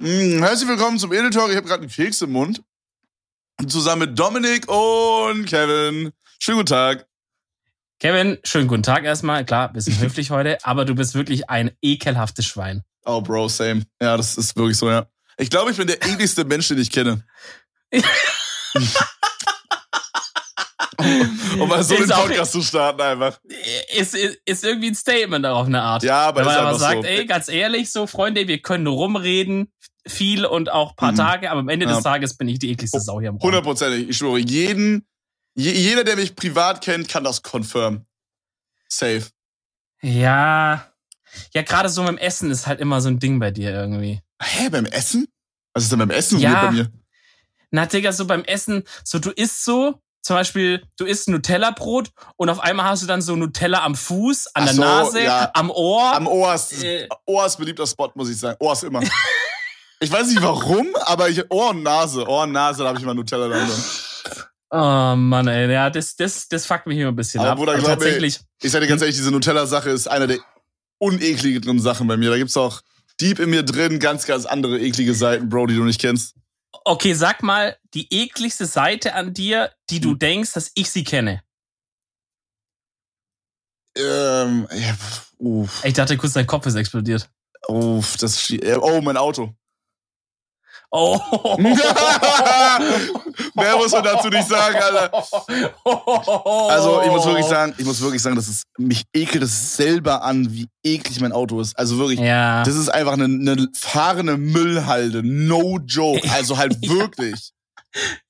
Mm, herzlich willkommen zum Talk. Ich habe gerade einen Keks im Mund. Zusammen mit Dominik und Kevin. Schönen guten Tag. Kevin, schönen guten Tag erstmal. Klar, bisschen höflich heute, aber du bist wirklich ein ekelhaftes Schwein. Oh, Bro, same. Ja, das ist wirklich so, ja. Ich glaube, ich bin der ekligste Mensch, den ich kenne. um mal so den auch- Podcast zu starten einfach. Ist, ist, ist irgendwie ein Statement auf eine Art. Ja, aber Wenn man ist aber einfach sagt, so. ey, ganz ehrlich, so Freunde, wir können rumreden, viel und auch paar Mhm. Tage, aber am Ende Ja. des Tages bin ich die ekligste Sau hier im Raum. Hundertprozentig. Ich schwöre, jeden, je, jeder, der mich privat kennt, kann das confirm. Safe. Ja, ja, gerade so dem Essen ist halt immer so ein Ding bei dir irgendwie. Hä, beim Essen? Was ist denn beim Essen Ja. bei mir? Na, Digga, so beim Essen, so du isst so, zum Beispiel, du isst Nutella-Brot und auf einmal hast du dann so Nutella am Fuß, an Ach der so, Nase, ja. am Ohr. Am Ohr ist, Äh. Ohr ist beliebter Spot, muss ich sagen. Ohr ist immer. ich weiß nicht warum, aber ich, Ohr und Nase. Ohr und Nase, da habe ich immer Nutella dran. Oh Mann, ey, ja, das, das, das fuckt mich immer ein bisschen Aber ab. Bruder, glaub tatsächlich, Ich sag dir ganz ehrlich, diese Nutella-Sache ist einer der unekligeren Sachen bei mir. Da gibt's auch deep in mir drin ganz, ganz andere eklige Seiten, Bro, die du nicht kennst. Okay, sag mal die ekligste Seite an dir, die du Hm. denkst, dass ich sie kenne. Ähm, ja, uff, Ich dachte kurz, dein Kopf ist explodiert. uff, das ist äh, Oh, mein Auto. Oh. Mehr muss man dazu nicht sagen, Alter. Also, ich muss wirklich sagen, ich muss wirklich sagen, dass es mich ekelt es selber an, wie eklig mein Auto ist. Also wirklich, Ja. das ist einfach eine, eine fahrende Müllhalde. No joke. Also halt wirklich.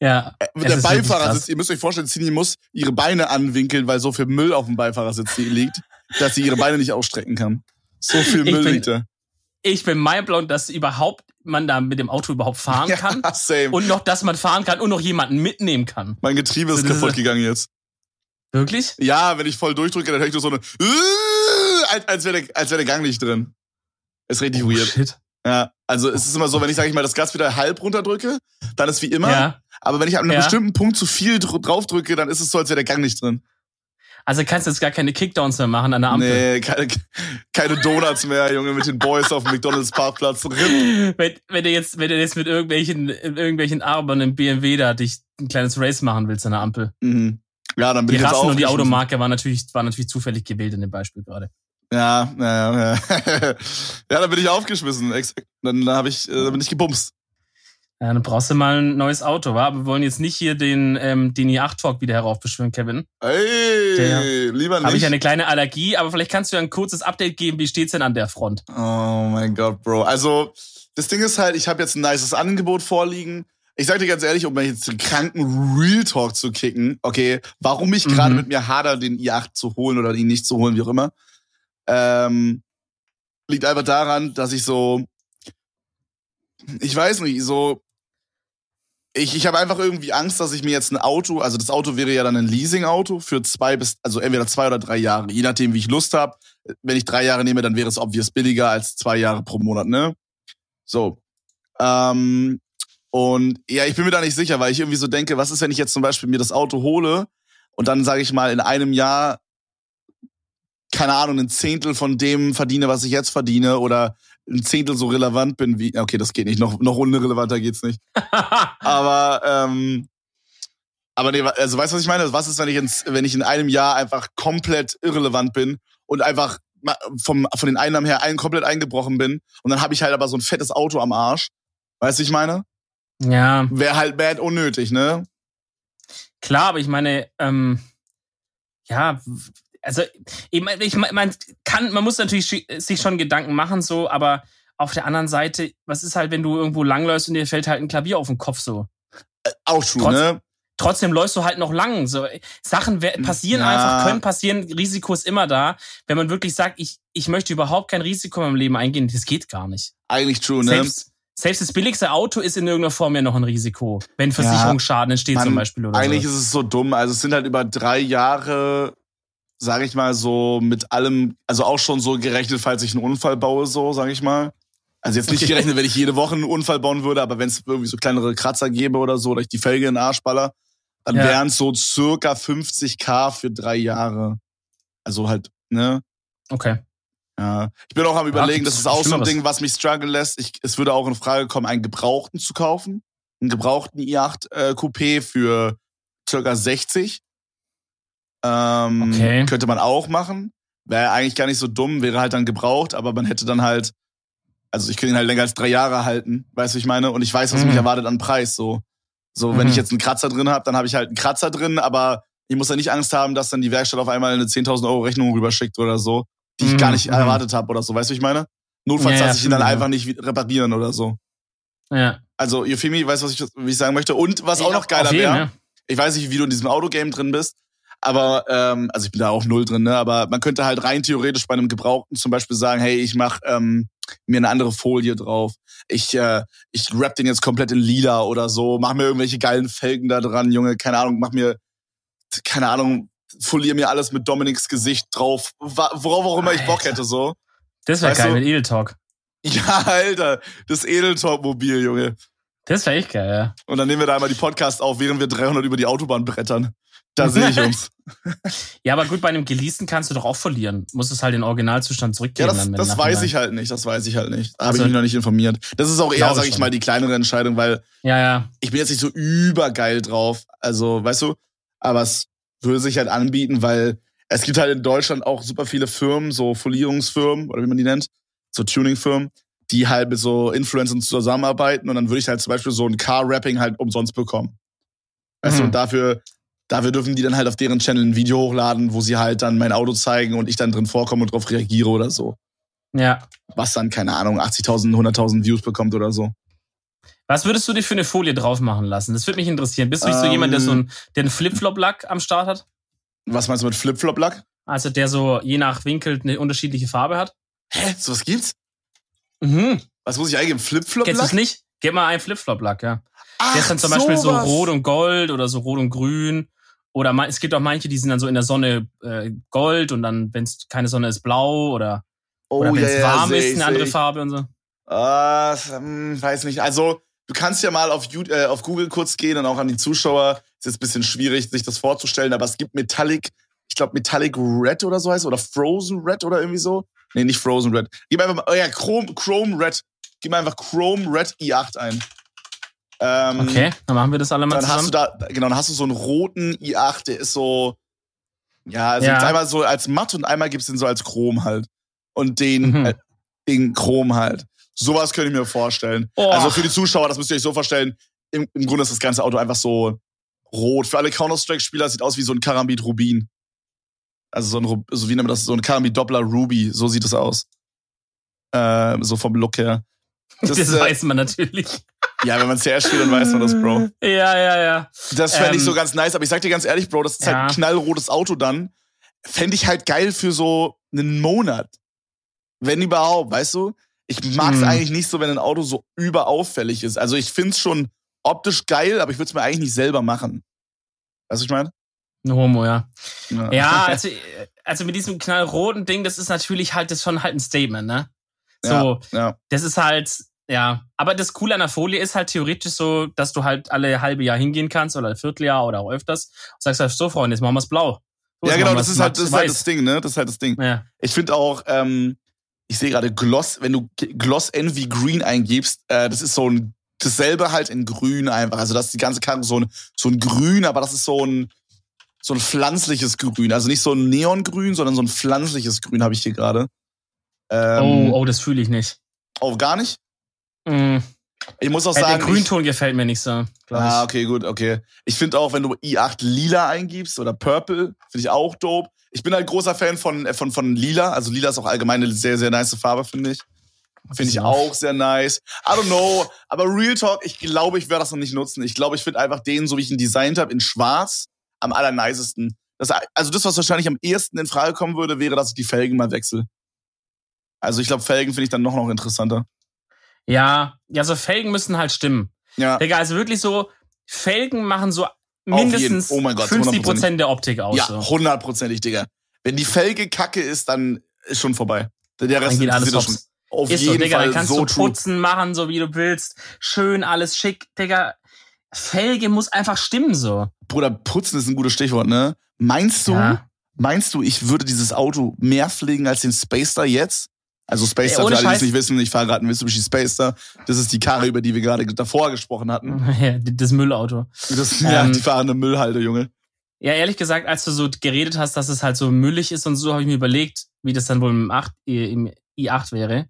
ja. Äh, Der Beifahrersitz, krass. ihr müsst euch vorstellen, Cini muss ihre Beine anwinkeln, weil so viel Müll auf dem Beifahrersitz liegt, dass sie ihre Beine nicht ausstrecken kann. So viel Müll liegt da. Ich bin mindblown, dass überhaupt man da mit dem Auto überhaupt fahren kann. Ja, same. Und noch, dass man fahren kann und noch jemanden mitnehmen kann. mein Getriebe ist So kaputt gegangen jetzt. Wirklich? Ja, wenn ich voll durchdrücke, dann höre ich nur so eine, als, als wäre der, als wär der Gang nicht drin. Ist richtig Oh, weird. shit. Ja, also es ist immer so, wenn ich, sag ich mal, das Gas wieder halb runterdrücke, dann ist wie immer. Ja. Aber wenn ich an einem Ja. bestimmten Punkt zu viel dr draufdrücke, dann ist es so, als wäre der Gang nicht drin. Also kannst du jetzt gar keine Kickdowns mehr machen an der Ampel. Nee, keine, keine Donuts mehr, Junge, mit den Boys auf dem McDonalds Parkplatz. Ripp. Wenn, wenn du jetzt, wenn du jetzt mit irgendwelchen, irgendwelchen Arbern im BMW da dich ein kleines Race machen willst an der Ampel. Mhm. Ja, dann bin Die ich Rassen und die. Automarke war natürlich, war natürlich zufällig gewählt in dem Beispiel gerade. Ja, ja, ja. ja, dann bin ich aufgeschmissen. Exakt. Dann habe ich, äh, dann bin ich gebumst. Ja, dann brauchst du mal ein neues Auto, wa? Aber wir wollen jetzt nicht hier den, ähm, den i8-Talk wieder heraufbeschwören, Kevin. Ey, Der- lieber Habe ich nicht. eine kleine Allergie, aber vielleicht kannst du ja ein kurzes Update geben, wie steht's denn an der Front? Oh mein Gott, Bro. Also, das Ding ist halt, ich habe jetzt ein nices Angebot vorliegen. Ich sag dir ganz ehrlich, um mir jetzt den kranken Real Talk zu kicken, okay, warum ich gerade Mhm. mit mir hader, den i8 zu holen oder ihn nicht zu holen, wie auch immer, ähm, liegt einfach daran, dass ich so, ich weiß nicht, so, ich, ich habe einfach irgendwie Angst, dass ich mir jetzt ein Auto, also das Auto wäre ja dann ein Leasing-Auto für zwei bis, also entweder zwei oder drei Jahre, je nachdem, wie ich Lust habe. Wenn ich drei Jahre nehme, dann wäre es obvious billiger als zwei Jahre pro Monat, ne? So. Ähm, und ja, ich bin mir da nicht sicher, weil ich irgendwie so denke, was ist, wenn ich jetzt zum Beispiel mir das Auto hole und dann sage ich mal in einem Jahr, keine Ahnung, ein Zehntel von dem verdiene, was ich jetzt verdiene oder ein Zehntel so relevant bin wie, okay, das geht nicht, noch, noch unrelevanter geht's nicht. Aber, ähm, aber nee, also weißt du, was ich meine? Was ist, wenn ich, ins, wenn ich in einem Jahr einfach komplett irrelevant bin und einfach vom, von den Einnahmen her ein, komplett eingebrochen bin und dann habe ich halt aber so ein fettes Auto am Arsch. Weißt du, ich meine? ja, Wäre halt bad unnötig, ne? klar, aber ich meine, ähm, ja, also ich meine, ich mein, man kann, man muss natürlich sich schon Gedanken machen, so, aber auf der anderen Seite, was ist halt, wenn du irgendwo langläufst und dir fällt halt ein Klavier auf den Kopf so? Auch true, Trotz- ne? Trotzdem läufst du halt noch lang. So Sachen wer- passieren Ja. einfach, können passieren. Risiko ist immer da. Wenn man wirklich sagt, ich, ich möchte überhaupt kein Risiko in meinem Leben eingehen, das geht gar nicht. Eigentlich true, ne? Selbst, selbst das billigste Auto ist in irgendeiner Form ja noch ein Risiko. Wenn Versicherungsschaden entsteht Mann, zum Beispiel oder Eigentlich so. ist es so dumm. Also es sind halt über drei Jahre, sage ich mal, so mit allem, also auch schon so gerechnet, falls ich einen Unfall baue, so, sage ich mal. Also jetzt nicht Okay. gerechnet, wenn ich jede Woche einen Unfall bauen würde, aber wenn es irgendwie so kleinere Kratzer gäbe oder so, oder ich die Felge in den Arsch baller, dann Ja. wären es so circa 50k für drei Jahre. Also halt, ne? Okay. Ja. Ich bin auch am überlegen, Ja, das ist auch so ein. Ding, was mich struggle lässt. Ich, es würde auch in Frage kommen, einen Gebrauchten zu kaufen. Einen gebrauchten i8 äh, Coupé für circa 60. Ähm, Okay. Könnte man auch machen. Wäre eigentlich gar nicht so dumm, wäre halt dann gebraucht, aber man hätte dann halt, also ich könnte ihn halt länger als drei Jahre halten, weißt du, wie ich meine? Und ich weiß, was Mhm. mich erwartet an Preis. So, so wenn Mhm. ich jetzt einen Kratzer drin habe, dann habe ich halt einen Kratzer drin, aber ich muss ja nicht Angst haben, dass dann die Werkstatt auf einmal eine 10.000 Euro Rechnung rüberschickt oder so, die ich Mhm, gar nicht mhm. erwartet habe oder so, weißt du, wie ich meine? Notfalls Ja, lasse ich ihn dann ja. einfach nicht reparieren oder so. Ja. Also, Euphemie, weißt du, was ich, wie ich sagen möchte? Und was auch noch geiler wäre, ich weiß nicht, wie du in diesem Autogame drin bist, aber, ähm, also ich bin da auch null drin, ne? Aber man könnte halt rein theoretisch bei einem Gebrauchten zum Beispiel sagen, hey, ich mach ähm, mir eine andere Folie drauf. Ich, äh, ich rap den jetzt komplett in lila oder so, mach mir irgendwelche geilen Felgen da dran, Junge, keine Ahnung, mach mir, keine Ahnung, folier mir alles mit Dominiks Gesicht drauf, worauf auch immer ich Bock Alter. hätte, so. Das wäre geil du? mit Edel Talk. Ja, Alter, das Edeltalk-Mobil, Junge. Das wäre echt geil, ja. Und dann nehmen wir da einmal die Podcast auf, während wir 300 über die Autobahn brettern. Da sehe ich uns. Ja, aber gut, bei einem geleasten kannst du doch auch verlieren. Musst es halt in Originalzustand Ja, zurückgeben. das, wenn das nachher weiß ich halt nicht. Das weiß ich halt nicht. Da habe Also- ich mich noch nicht informiert. Das ist auch eher, Glaube sag ich schon. mal, die kleinere Entscheidung, weil Ja, ja. ich bin jetzt nicht so übergeil drauf. Also, weißt du, aber es würde sich halt anbieten, weil es gibt halt in Deutschland auch super viele Firmen, so Folierungsfirmen oder wie man die nennt, so Tuningfirmen, die halt mit so Influencern zusammenarbeiten und dann würde ich halt zum Beispiel so ein Car-Rapping halt umsonst bekommen. Weißt du, Mhm. und dafür, dafür dürfen die dann halt auf deren Channel ein Video hochladen, wo sie halt dann mein Auto zeigen und ich dann drin vorkomme und drauf reagiere oder so. Ja. Was dann, keine Ahnung, 80.000, 100.000 Views bekommt oder so. Was würdest du dir für eine Folie drauf machen lassen? Das würde mich interessieren. Bist du nicht so jemand, der so Ähm. ein, der einen Flip-Flop-Lack am Start hat? Was meinst du mit Flip-Flop-Lack? Also der so je nach Winkel eine unterschiedliche Farbe hat? Hä? So was gibt's? Mhm. Was muss ich eingeben? Kennst du es Flip-Flop-Lack? nicht? Gib mal einen Flip-Flop-Lack, ja. Ach, Der ist dann zum Beispiel so sowas. rot und gold oder so rot und grün. Oder es gibt auch manche, die sind dann so in der Sonne äh, gold und dann, wenn es keine Sonne ist, blau oder, Oh, oder wenn es ja, ja, warm seh ist, ich, eine andere ich. Farbe und so. Ah, hm, weiß nicht. Also, du kannst ja mal auf, You- äh, auf Google kurz gehen und auch an die Zuschauer. Ist jetzt ein bisschen schwierig, sich das vorzustellen, aber es gibt Metallic, ich glaube Metallic Red oder so heißt oder Frozen Red oder irgendwie so. Nee, nicht Frozen Red. Gib einfach mal, oh ja, Chrome, Chrome Red. Gib mal einfach Chrome Red i8 ein. Ähm, Okay, dann machen wir das alle mal Dann hast du zusammen. da, genau, dann hast du so einen roten i8, der ist so, ja, also Ja. gibt's einmal so als matt und einmal gibt's den so als Chrom halt. Und den, Mhm. äh, den Chrom halt. Sowas könnte ich mir vorstellen. Oh. Also für die Zuschauer, das müsst ihr euch so vorstellen, im, im Grunde ist das ganze Auto einfach so rot. Für alle Counter-Strike-Spieler sieht aus wie so ein Karambit Rubin. Also so ein, so wie nennt man das, so ein Karambit Doppler Ruby, so sieht es aus. Ähm, so vom Look her. Das, Das, äh, weiß man natürlich. Ja, wenn man CS spielt, dann weiß man das, Bro. Ja, ja, ja. Das fände ich Ähm, so ganz nice, aber ich sag dir ganz ehrlich, Bro, das ist Ja. halt ein knallrotes Auto dann. Fände ich halt geil für so einen Monat. Wenn überhaupt, weißt du? Ich mag es Mhm. eigentlich nicht so, wenn ein Auto so überauffällig ist. Also ich find's schon optisch geil, aber ich würde es mir eigentlich nicht selber machen. Weißt du, was ich meine? Ein Homo, ja. Ja. Ja, also, also mit diesem knallroten Ding, das ist natürlich halt, das ist schon halt ein Statement, ne? So, ja. das ist halt, ja. Aber das Coole an der Folie ist halt theoretisch so, dass du halt alle halbe Jahr hingehen kannst oder ein Vierteljahr oder auch öfters und sagst halt, so Freunde, jetzt machen wir's blau. So, ja, genau, machen das ist halt das, ist halt das Ding, ne? Das ist halt das Ding. Ja. Ich finde auch, ähm, ich sehe gerade Gloss, wenn du Gloss Envy Green eingibst, äh, das ist so ein dasselbe halt in Grün einfach. Also das ist die ganze Karre so ein so ein Grün, aber das ist so ein so ein pflanzliches Grün, also nicht so ein Neongrün, sondern so ein pflanzliches Grün habe ich hier gerade. Ähm, oh, oh, das fühle ich nicht. oh, gar nicht. Mm. Ich muss auch Äh, der sagen, ich, Grünton gefällt mir nicht so. Ah, ich. okay, gut, okay. Ich finde auch, wenn du i8 lila eingibst oder purple, finde ich auch dope. Ich bin halt großer Fan von, äh, von, von lila. Also lila ist auch allgemein eine sehr, sehr nice Farbe, finde ich. Finde ich auch sehr nice. I don't know. Aber Real Talk, ich glaube, ich werde das noch nicht nutzen. Ich glaube, ich finde einfach den, so wie ich ihn designt habe, in schwarz, am allernicesten. Das, also das, was wahrscheinlich am ehesten in Frage kommen würde, wäre, dass ich die Felgen mal wechsle. Also ich glaube, Felgen finde ich dann noch, noch interessanter. Ja, ja, so Felgen müssen halt stimmen. Ja, Digga, also wirklich so, Felgen machen so mindestens Oh mein Gott, 50 Prozent der Optik aus. ja so. hundertprozentig, Digga. Wenn die Felge kacke ist, dann ist schon vorbei. Der Rest Dann geht alles schon. Auf Ist so, jeden Digga, Fall dann kannst so du true. putzen, machen, so wie du willst. Schön, alles schick. Digga, Felge muss einfach stimmen so. Bruder, putzen ist ein gutes Stichwort, ne? Meinst du, Ja. meinst du, ich würde dieses Auto mehr pflegen als den Spacer jetzt? Also Spacer, Ey, für alle, die es nicht wissen, ich fahre gerade einen Mitsubishi Spacer. Das ist die Karre, über die wir gerade davor gesprochen hatten. Ja, das Müllauto. Das, ja, Ähm, die fahrende Müllhalde, Junge. Ja, ehrlich gesagt, als du so geredet hast, dass es halt so müllig ist und so, habe ich mir überlegt, wie das dann wohl im, 8, im i8 wäre.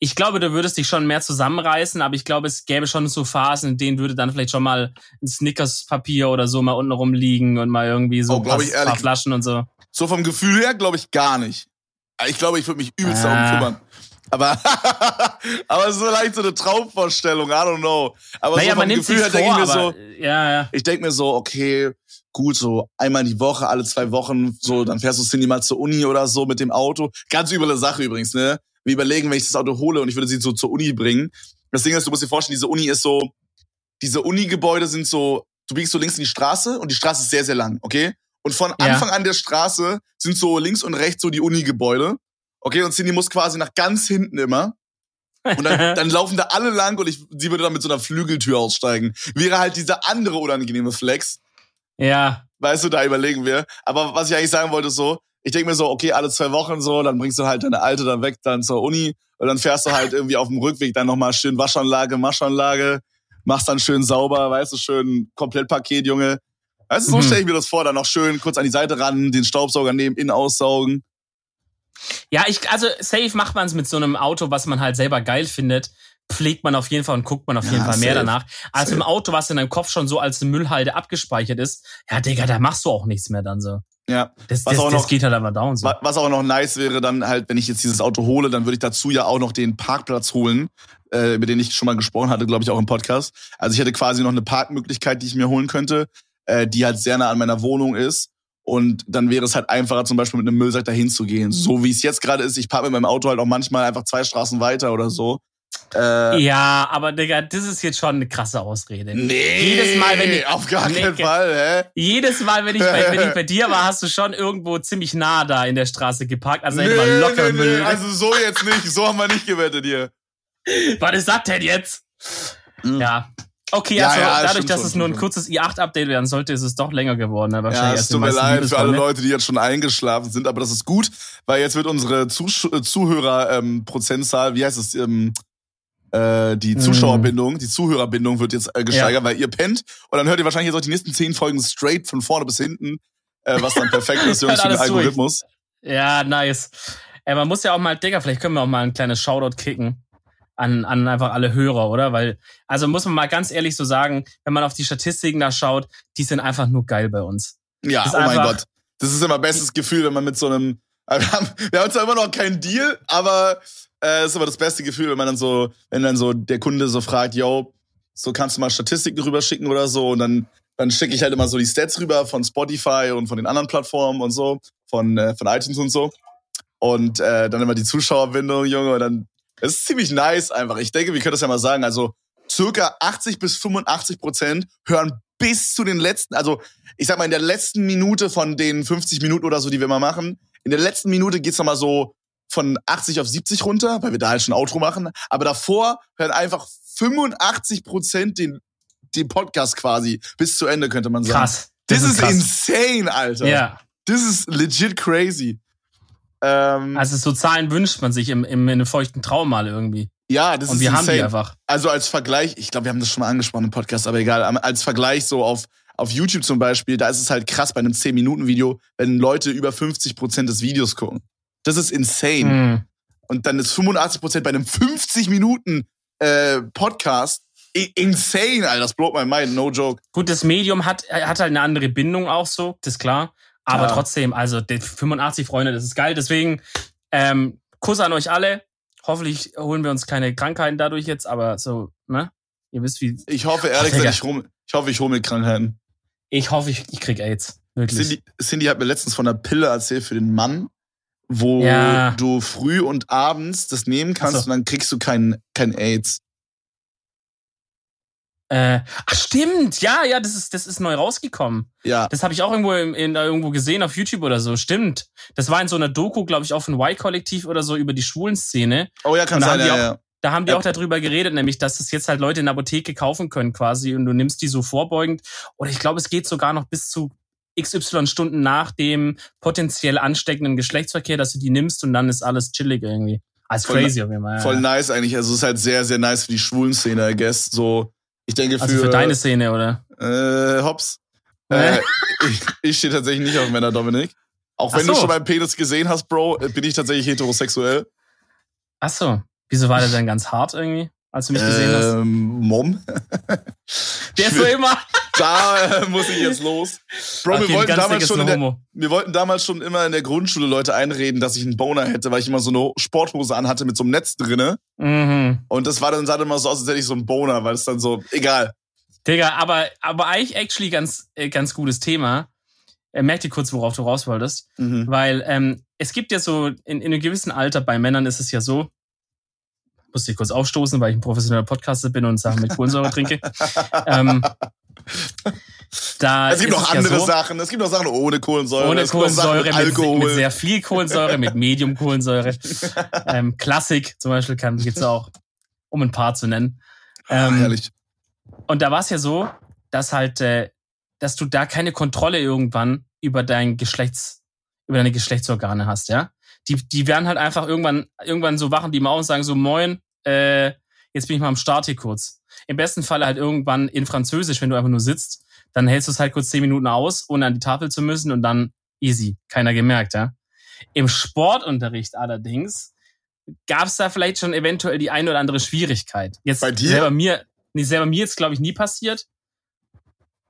Ich glaube, du würdest dich schon mehr zusammenreißen, aber ich glaube, es gäbe schon so Phasen, in denen würde dann vielleicht schon mal ein Snickers-Papier oder so mal unten rumliegen und mal irgendwie so Oh, paar, ich ehrlich- paar Flaschen und so. So vom Gefühl her glaube ich gar nicht. Ich glaube, ich würde mich übelst Ah. darum kümmern. Aber, aber so leicht so eine Traumvorstellung, I don't know. Aber naja, so vom Gefühl her denke ich mir so, ja, ja. ich denke mir so, okay, gut, so einmal die Woche, alle zwei Wochen, so, dann fährst du Cindy mal zur Uni oder so mit dem Auto. Ganz üble Sache übrigens, ne? Wir überlegen, wenn ich das Auto hole und ich würde sie so zur Uni bringen. Das Ding ist, du musst dir vorstellen, diese Uni ist so, diese Uni-Gebäude sind so, du biegst so links in die Straße und die Straße ist sehr, sehr lang, okay? Und von Ja. Anfang an der Straße sind so links und rechts so die Uni-Gebäude. Okay, und Cindy muss quasi nach ganz hinten immer. Und dann, dann laufen da alle lang und ich, sie würde dann mit so einer Flügeltür aussteigen. Wäre halt dieser andere unangenehme Flex. ja. Weißt du, da überlegen wir. Aber was ich eigentlich sagen wollte, ist so, ich denke mir so, okay, alle zwei Wochen so, dann bringst du halt deine Alte dann weg, dann zur Uni. Und dann fährst du halt irgendwie auf dem Rückweg dann nochmal schön Waschanlage, Maschanlage, machst dann schön sauber, weißt du, schön Komplettpaket, Junge. Weißt du, so Mhm. stelle ich mir das vor, dann noch schön kurz an die Seite ran, den Staubsauger neben, innen aussaugen. Ja, ich, also safe macht man es mit so einem Auto, was man halt selber geil findet. Pflegt man auf jeden Fall und guckt man auf Ja, jeden Fall mehr safe. danach. Als im Auto, was in deinem Kopf schon so als Müllhalde abgespeichert ist. Ja, Digga, da machst du auch nichts mehr dann so. Ja. Das, Was das, auch noch- geht halt einfach down so. Wa- Was auch noch nice wäre, dann halt, wenn ich jetzt dieses Auto hole, dann würde ich dazu ja auch noch den Parkplatz holen, äh, über den ich schon mal gesprochen hatte, glaube ich, auch im Podcast. Also ich hätte quasi noch eine Parkmöglichkeit, die ich mir holen könnte, äh, die halt sehr nah an meiner Wohnung ist. Und dann wäre es halt einfacher, zum Beispiel mit einem Müllsack dahin zu gehen. So wie es jetzt gerade ist, ich parke mit meinem Auto halt auch manchmal einfach zwei Straßen weiter oder so. Äh, Ja, aber Digga, das ist jetzt schon eine krasse Ausrede. nee, Jedes Mal, wenn ich- auf gar Nee, keinen ge- Fall, hä? Jedes Mal, wenn ich, bei, wenn ich bei dir war, hast du schon irgendwo ziemlich nah da in der Straße geparkt. Also hätte man locker Müll. also so jetzt nicht, so haben wir nicht gewettet hier. Was ist das denn jetzt? Mhm. Ja. Okay, Ja, also ja, dadurch, dass schon, es nur ein kurzes i8-Update werden sollte, ist es doch länger geworden. Ne? Ja, Wahrscheinlich es erst tut mir leid für alle? Leute, die jetzt schon eingeschlafen sind, aber das ist gut, weil jetzt wird unsere Zusch äh, Zuhörer-Prozentzahl, wie heißt es, ähm, äh, die Hm. Zuschauerbindung, die Zuhörerbindung wird jetzt äh, gesteigert, weil ihr pennt und dann hört ihr wahrscheinlich jetzt auch die nächsten zehn Folgen straight von vorne bis hinten, äh, was dann perfekt ist, für den durch. Algorithmus. Ja, nice. Ey, man muss ja auch mal, Digga, vielleicht können wir auch mal ein kleines Shoutout kicken an, an einfach alle Hörer, oder? Weil, also muss man mal ganz ehrlich so sagen, wenn man auf die Statistiken da schaut, die sind einfach nur geil bei uns. Ja, oh mein Gott. Das ist immer bestes Gefühl, wenn man mit so einem. Wir haben, wir haben zwar immer noch keinen Deal, aber äh, ist immer das beste Gefühl, wenn man dann so, wenn dann so der Kunde so fragt, yo, so kannst du mal Statistiken rüberschicken oder so und dann dann schicke ich halt immer so die Stats rüber von Spotify und von den anderen Plattformen und so, von äh, von iTunes und so und äh, dann immer die Zuschauerbindung, Junge, und dann es ist ziemlich nice einfach. Ich denke, wir können das ja mal sagen, also circa 80 bis 85 Prozent hören bis zu den letzten, also ich sag mal, in der letzten Minute von den 50 Minuten oder so, die wir mal machen, in der letzten Minute geht's noch mal so von 80 auf 70 runter, weil wir da halt schon Outro machen. Aber davor hören einfach 85 Prozent den, den Podcast quasi bis zu Ende, könnte man sagen. Krass. Das, ist, krass. insane, Alter. Ja, Das ist legit crazy. Ähm, also so Zahlen wünscht man sich im, im, in einem feuchten Traum mal irgendwie. ja, das Und ist wir haben die einfach. Also als Vergleich, ich glaube, wir haben das schon mal angesprochen im Podcast, aber egal, als Vergleich so auf, auf YouTube zum Beispiel, da ist es halt krass bei einem 10-Minuten-Video, wenn Leute über 50% des Videos gucken. Das ist insane. Hm. Und dann ist 85% bei einem 50-Minuten äh, insane, Alter. Das blowt my mind, no joke. Gut, das Medium hat, hat halt eine andere Bindung auch so, das ist klar. Aber Ja. trotzdem, also die 85 Freunde, das ist geil. Deswegen, ähm, Kuss an euch alle. Hoffentlich holen wir uns keine Krankheiten dadurch jetzt, aber so, ne? Ihr wisst wie. Ich hoffe, ehrlich gesagt, ich, rum, ich hoffe, ich hole mit Krankheiten. Ich hoffe, ich, ich krieg AIDS. Wirklich. Cindy, Cindy hat mir letztens von einer Pille erzählt für den Mann, wo Ja. du früh und abends das nehmen kannst so. und dann kriegst du kein, kein AIDS. Äh, ach, stimmt. Ja, ja, das ist, das ist neu rausgekommen. Ja. Das habe ich auch irgendwo, in, in, irgendwo gesehen auf YouTube oder so. Stimmt. Das war in so einer Doku, glaube ich, auf ein Y-Kollektiv oder so über die Schwulenszene. Oh ja, kann sein, ja, auch- ja. Da haben die Ja. auch darüber geredet, nämlich, dass es jetzt halt Leute in der Apotheke kaufen können quasi und du nimmst die so vorbeugend. Oder ich glaube, es geht sogar noch bis zu XY Stunden nach dem potenziell ansteckenden Geschlechtsverkehr, dass du die nimmst und dann ist alles chillig irgendwie. Als Voll crazy auf jeden Fall. ja, Voll nice eigentlich. Also es ist halt sehr, sehr nice für die schwulen Szene, I guess. So, ich denke für, Also für deine Szene, oder? äh, Hops. Äh, ich, ich stehe tatsächlich nicht auf Männer, Dominik. Auch wenn so. du schon meinen Penis gesehen hast, Bro, bin ich tatsächlich heterosexuell. Ach so. Wieso war der denn ganz hart irgendwie, als du mich gesehen hast? Ähm, Mom. Der ist so immer. Da äh, muss ich jetzt los. Bro, Okay, wir, wollten damals schon der, wir wollten damals schon immer in der Grundschule Leute einreden, dass ich einen Boner hätte, weil ich immer so eine Sporthose anhatte mit so einem Netz drinne. Mhm. Und das war dann sah dann immer so aus, als hätte ich so einen Boner, weil es dann so, egal. Digga, aber, aber eigentlich actually ganz, äh, ganz gutes Thema. Äh, merk dir kurz, worauf du raus wolltest. Mhm. Weil ähm, es gibt ja so, in, in einem gewissen Alter, bei Männern ist es ja so, musste ich kurz aufstoßen, weil ich ein professioneller Podcaster bin und Sachen mit Kohlensäure trinke. ähm, da Es gibt noch ja andere so, Sachen. Es gibt noch Sachen ohne Kohlensäure. Ohne es Kohlensäure, mit, Alkohol. mit sehr viel Kohlensäure, mit Medium Kohlensäure. ähm, Klassik zum Beispiel kann gibt's auch, um ein paar zu nennen. Ah, Ähm, herrlich. und da war es ja so, dass halt, äh, dass du da keine Kontrolle irgendwann über dein Geschlechts, über deine Geschlechtsorgane hast, ja. Die, die werden halt einfach irgendwann, irgendwann so wachen die mal auf und sagen so, moin, äh, jetzt bin ich mal am Start hier kurz. Im besten Fall halt irgendwann in Französisch, wenn du einfach nur sitzt, dann hältst du es halt kurz zehn Minuten aus, ohne an die Tafel zu müssen und dann easy. Keiner gemerkt, ja. Im Sportunterricht allerdings gab es da vielleicht schon eventuell die eine oder andere Schwierigkeit. Jetzt Bei dir? selber mir, nee, selber mir jetzt glaube ich nie passiert.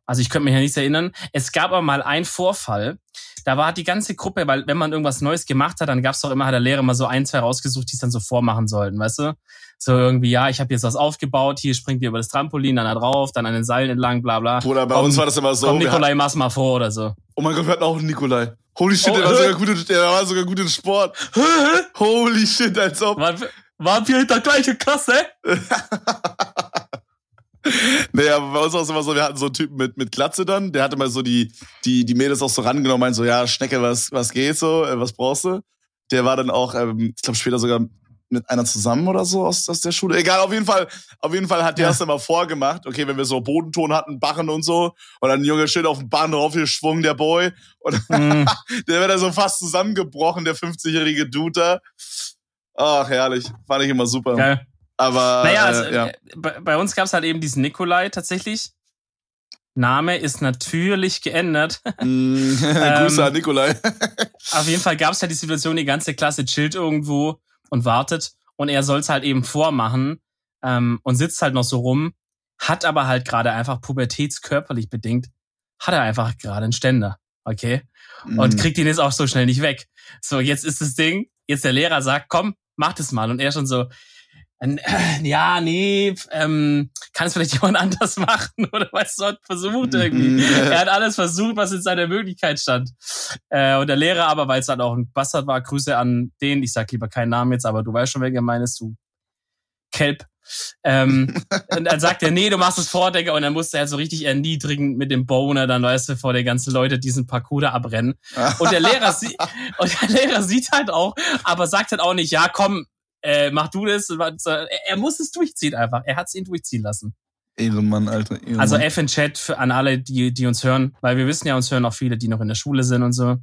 Also ich könnte mich ja nicht erinnern. Es gab aber mal einen Vorfall. Da war die ganze Gruppe, weil wenn man irgendwas Neues gemacht hat, dann gab es doch immer, hat der Lehrer mal so ein, zwei rausgesucht, die es dann so vormachen sollten, weißt du? So irgendwie, ja, ich habe jetzt was aufgebaut, hier springt ihr über das Trampolin, dann da drauf, dann an den Seilen entlang, bla bla. Bruder, bei komm, uns war das immer so. Komm, Nikolai, mach's mal vor oder so. Oh mein Gott, wir hatten auch einen Nikolai. Holy shit, Oh, der, war äh. sogar gut, in- der war sogar gut in Sport. Holy shit, als ob. Waren, wir- waren wir in der gleichen Klasse? Nee, aber bei uns war es immer so, wir hatten so einen Typen mit, mit Glatze dann, der hatte mal so die, die, die Mädels auch so rangenommen, meint so, ja, Schnecke, was, was geht so, äh, was brauchst du? Der war dann auch, ähm, ich glaube später sogar mit einer zusammen oder so aus, aus der Schule. Egal, auf jeden Fall, auf jeden Fall hat der Ja. das dann mal vorgemacht. Okay, wenn wir so Bodenton hatten, Barren und so, und dann ein Junge schön auf den Bahn draufgeschwungen, der Boy, und Hm. der wäre da so fast zusammengebrochen, der 50-jährige Dude da. Ach, herrlich. Fand ich immer super. Geil. Aber, Naja, also, äh, ja. äh, bei, bei uns gab es halt eben diesen Nikolai tatsächlich. Name ist natürlich geändert. Mm, Ähm, Grüße an Nikolai. Auf jeden Fall gab es ja die Situation, die ganze Klasse chillt irgendwo und wartet und er soll es halt eben vormachen ähm, und sitzt halt noch so rum, hat aber halt gerade einfach pubertätskörperlich bedingt, hat er einfach gerade einen Ständer, okay? Und Mm. kriegt ihn jetzt auch so schnell nicht weg. So, jetzt ist das Ding, jetzt der Lehrer sagt, komm, mach das mal. Und er schon so, äh, ja, nee, ähm, kann es vielleicht jemand anders machen oder was so hat versucht irgendwie. Mhm. er hat alles versucht, was in seiner Möglichkeit stand. Äh, und der Lehrer aber, weil es dann auch ein Bastard war, Grüße an den, ich sag lieber keinen Namen jetzt, aber du weißt schon, wer gemeint ist, du Kelp. Ähm, und dann sagt er, nee, du machst es vor, Digga, und dann musste er so richtig erniedrigend mit dem Boner, dann weißt du, vor den ganzen Leute diesen Parcours da abrennen. Und der Lehrer sieht, und der Lehrer sieht halt auch, aber sagt halt auch nicht, ja, komm, äh, mach du das. Er, muss es durchziehen einfach. Er hat es ihn durchziehen lassen. Ehrenmann, Alter. Ehrenmann. Also F in Chat für, an alle, die, die uns hören, weil wir wissen ja, uns hören auch viele, die noch in der Schule sind und so.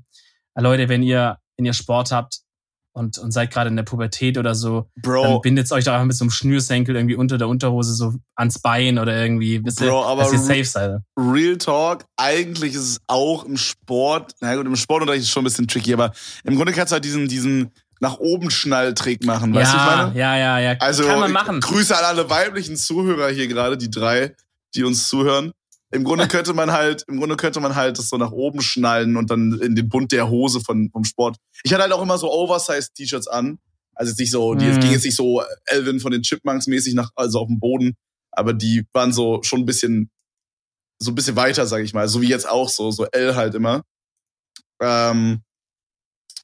Äh, Leute, wenn ihr, wenn ihr Sport habt und, und seid gerade in der Pubertät oder so, dann Bro, bindet euch doch einfach mit so einem Schnürsenkel irgendwie unter der Unterhose so ans Bein oder irgendwie, ihr, Bro, aber dass ihr safe seid. Real Talk, eigentlich ist es auch im Sport, na gut, im Sportunterricht ist es schon ein bisschen tricky, aber im Grunde kannst du halt diesen, diesen nach oben Schnalltrick machen, weißt du, was ich Ja, meine? ja, ja, ja. Also, Kann man machen. Grüße an alle weiblichen Zuhörer hier gerade, die drei, die uns zuhören. Im Grunde könnte man halt, im Grunde könnte man halt das so nach oben schnallen und dann in den Bund der Hose von, vom Sport. Ich hatte halt auch immer so Oversize-T-Shirts an. Also jetzt nicht so, die Mhm. ging jetzt nicht so Elvin von den Chipmunks mäßig nach, also auf dem Boden, aber die waren so schon ein bisschen, so ein bisschen weiter, sag ich mal. So wie jetzt auch so, so L halt immer. Ähm,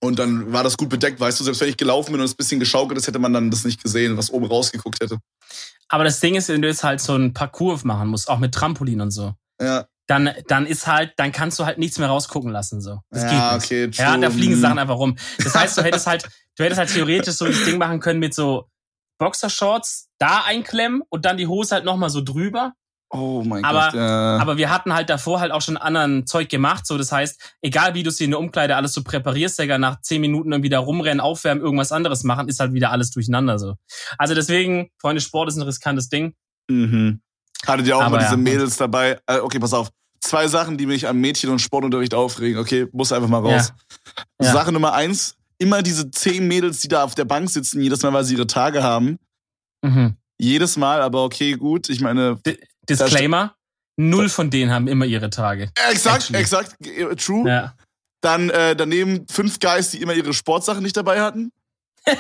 und dann war das gut bedeckt, weißt du, selbst wenn ich gelaufen bin und es ein bisschen geschaukelt ist, hätte man dann das nicht gesehen, was oben rausgeguckt hätte. Aber das Ding ist, wenn du jetzt halt so einen Parcours machen musst, auch mit Trampolin und so, Ja, dann, dann ist halt, dann kannst du halt nichts mehr rausgucken lassen, so. Das ja geht nicht. okay, true. Ja, da fliegen Hm. Sachen einfach rum. Das heißt, du hättest halt, du hättest halt theoretisch so das Ding machen können mit so Boxershorts, da einklemmen und dann die Hose halt nochmal so drüber Oh mein Aber- Gott. Ja. Aber wir hatten halt davor halt auch schon anderen Zeug gemacht. So, das heißt, egal wie du es in der Umkleide alles so präparierst, Digga, nach zehn Minuten irgendwie da rumrennen, aufwärmen, irgendwas anderes machen, ist halt wieder alles durcheinander so. Also deswegen, Freunde, Sport ist ein riskantes Ding. Mhm. Hattet ihr auch Aber mal diese ja. Mädels dabei? Äh, Okay, pass auf. Zwei Sachen, die mich am Mädchen- und Sportunterricht aufregen. Okay, muss einfach mal raus. Ja. Sache Nummer eins, immer diese zehn Mädels, die da auf der Bank sitzen, jedes Mal, weil sie ihre Tage haben. Mhm. Jedes Mal, aber okay, gut. Ich meine, Disclaimer, null von denen haben immer ihre Tage. exakt, Actually. exakt, äh, true. Ja. Dann äh, daneben fünf Guys, die immer ihre Sportsachen nicht dabei hatten.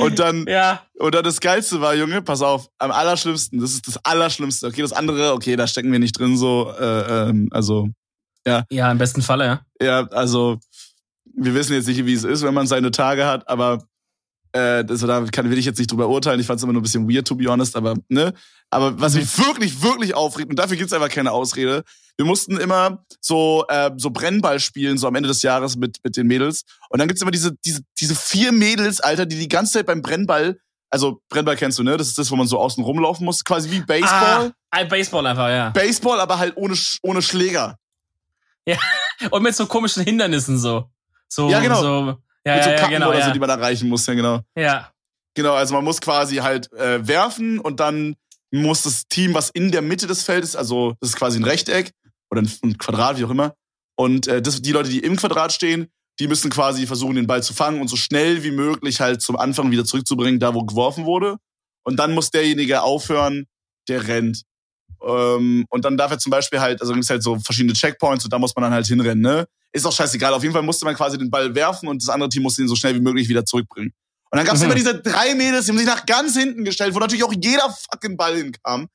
und dann Ja. dann das Geilste war, Junge, pass auf, am allerschlimmsten, das ist das Allerschlimmste. Okay, das andere, okay, da stecken wir nicht drin, so, äh, ähm, also, Ja, im besten Falle, ja. ja, also, wir wissen jetzt nicht, wie es ist, wenn man seine Tage hat, aber äh, das, da kann, will ich jetzt nicht drüber urteilen. Ich fand es immer nur ein bisschen weird, to be honest, aber, ne? Aber was mich wirklich, wirklich aufregt, und dafür gibt's einfach keine Ausrede, wir mussten immer so, äh, so Brennball spielen, so am Ende des Jahres mit, mit den Mädels. Und dann gibt's immer diese, diese, diese vier Mädels, Alter, die die ganze Zeit beim Brennball, also Brennball kennst du, ne? Das ist das, wo man so außen rumlaufen muss, quasi wie Baseball. Ah, Baseball einfach, ja. Baseball, aber halt ohne, ohne Schläger. Und mit so komischen Hindernissen so. So, Ja, genau. So, ja, mit so ja, ja, Kappen genau, oder ja. so, die man erreichen muss, ja, genau. ja. Genau, also man muss quasi halt äh, werfen und dann muss das Team, was in der Mitte des Feldes, also das ist quasi ein Rechteck oder ein, Quadrat, wie auch immer, und äh, das, die Leute, die im Quadrat stehen, die müssen quasi versuchen, den Ball zu fangen und so schnell wie möglich halt zum Anfang wieder zurückzubringen, da wo geworfen wurde. Und dann muss derjenige aufhören, der rennt. Ähm, und dann darf er zum Beispiel halt, also gibt's halt so verschiedene Checkpoints und da muss man dann halt hinrennen, ne? Ist auch scheißegal. Auf jeden Fall musste man quasi den Ball werfen und das andere Team musste ihn so schnell wie möglich wieder zurückbringen. Und dann gab's Mhm. immer diese drei Mädels, die haben sich nach ganz hinten gestellt, wo natürlich auch jeder fucking Ball hinkam.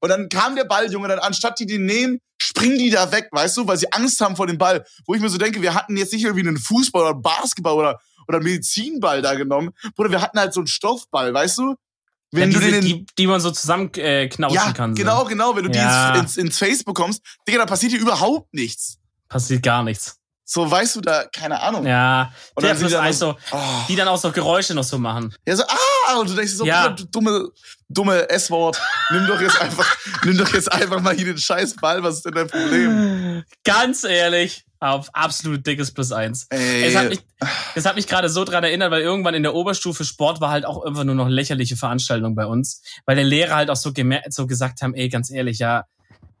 Und dann kam der Ball, Junge, dann anstatt die den nehmen, springen die da weg, weißt du, weil sie Angst haben vor dem Ball. Wo ich mir so denke, wir hatten jetzt nicht irgendwie einen Fußball oder Basketball oder, oder einen Medizinball da genommen. Bruder, wir hatten halt so einen Stoffball, weißt du? Wenn ja, du diese, den in, die, die man so zusammenknauschen äh, knauschen ja, kann. So. genau, genau. Wenn du Ja. die ins, ins, ins Face bekommst, Digga, da passiert hier überhaupt nichts. Passiert gar nichts. So, weißt du, da, keine Ahnung. Ja. Und dann dann eins so, Oh. die dann auch so Geräusche noch so machen. Ja, so, ah, und du denkst so, Ja. du dumme, dumme S-Wort, nimm doch jetzt einfach, nimm doch jetzt einfach mal hier den scheiß Ball, was ist denn dein Problem? Ganz ehrlich, auf absolut dickes Plus eins. Ey, Es hat mich, es hat mich gerade so dran erinnert, weil irgendwann in der Oberstufe Sport war halt auch einfach nur noch lächerliche Veranstaltung bei uns, weil der Lehrer halt auch so, gemer- so gesagt haben, ey, ganz ehrlich, ja,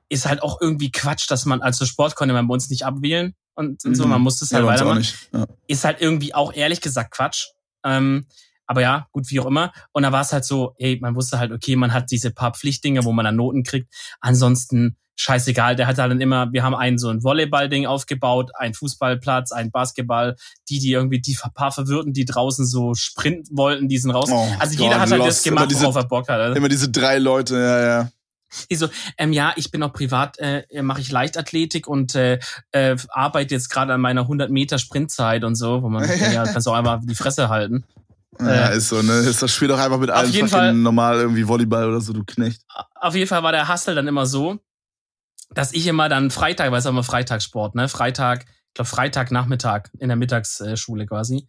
ist halt auch irgendwie Quatsch, dass man, also Sport konnte man bei uns nicht abwählen und, und so, Mhm. man musste es ja, halt auch weitermachen. Ja. Ist halt irgendwie auch ehrlich gesagt Quatsch. Ähm, aber ja, gut, wie auch immer. Und da war es halt so, ey, man wusste halt, okay, man hat diese paar Pflichtdinge, wo man dann Noten kriegt. Ansonsten scheißegal, der hat halt dann immer, wir haben einen so ein Volleyball-Ding aufgebaut, ein Fußballplatz, ein Basketball, die, die irgendwie, die paar Verwirrten, die draußen so sprinten wollten, die sind raus. Oh also Gott, jeder hat halt das Lost. Immer gemacht, diese- worauf er Bock hat. Also. Immer diese drei Leute, ja, ja. Die so, ähm, ja, ich bin auch privat, äh, mache ich Leichtathletik und äh, äh, arbeite jetzt gerade an meiner 100 Meter Sprintzeit und so, wo man, ja, kannst auch einfach die Fresse halten. Ja, Äh, ist so, ne? Ist das Spiel doch einfach mit allen Fall- normal irgendwie Volleyball oder so, du Knecht. Auf jeden Fall war der Hustle dann immer so, dass ich immer dann Freitag, weil es ist immer Freitagssport, ne? Freitag, ich glaube Freitagnachmittag in der Mittagsschule quasi,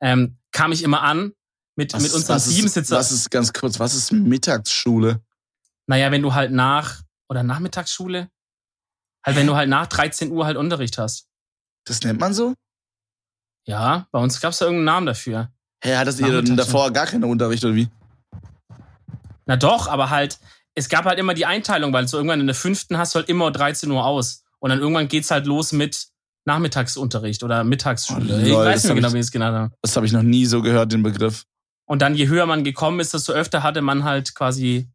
ähm, kam ich immer an mit, mit unseren was Siebensitzer. was ist, ganz kurz, was ist Mittagsschule? Naja, wenn du halt nach, oder Nachmittagsschule? Halt, wenn du halt nach 13 Uhr halt Unterricht hast. Das nennt man so? Ja, bei uns gab's da irgendeinen Namen dafür. Hä, hattest ihr denn davor gar keinen Unterricht oder wie? Na doch, aber halt, es gab halt immer die Einteilung, weil so irgendwann in der fünften hast du halt immer 13 Uhr aus. Und dann irgendwann geht's halt los mit Nachmittagsunterricht oder Mittagsschule. Oh, ich lol, weiß nicht genau, ich- wie es genannt haben. Das habe ich noch nie so gehört, den Begriff. Und dann, je höher man gekommen ist, desto öfter hatte man halt quasi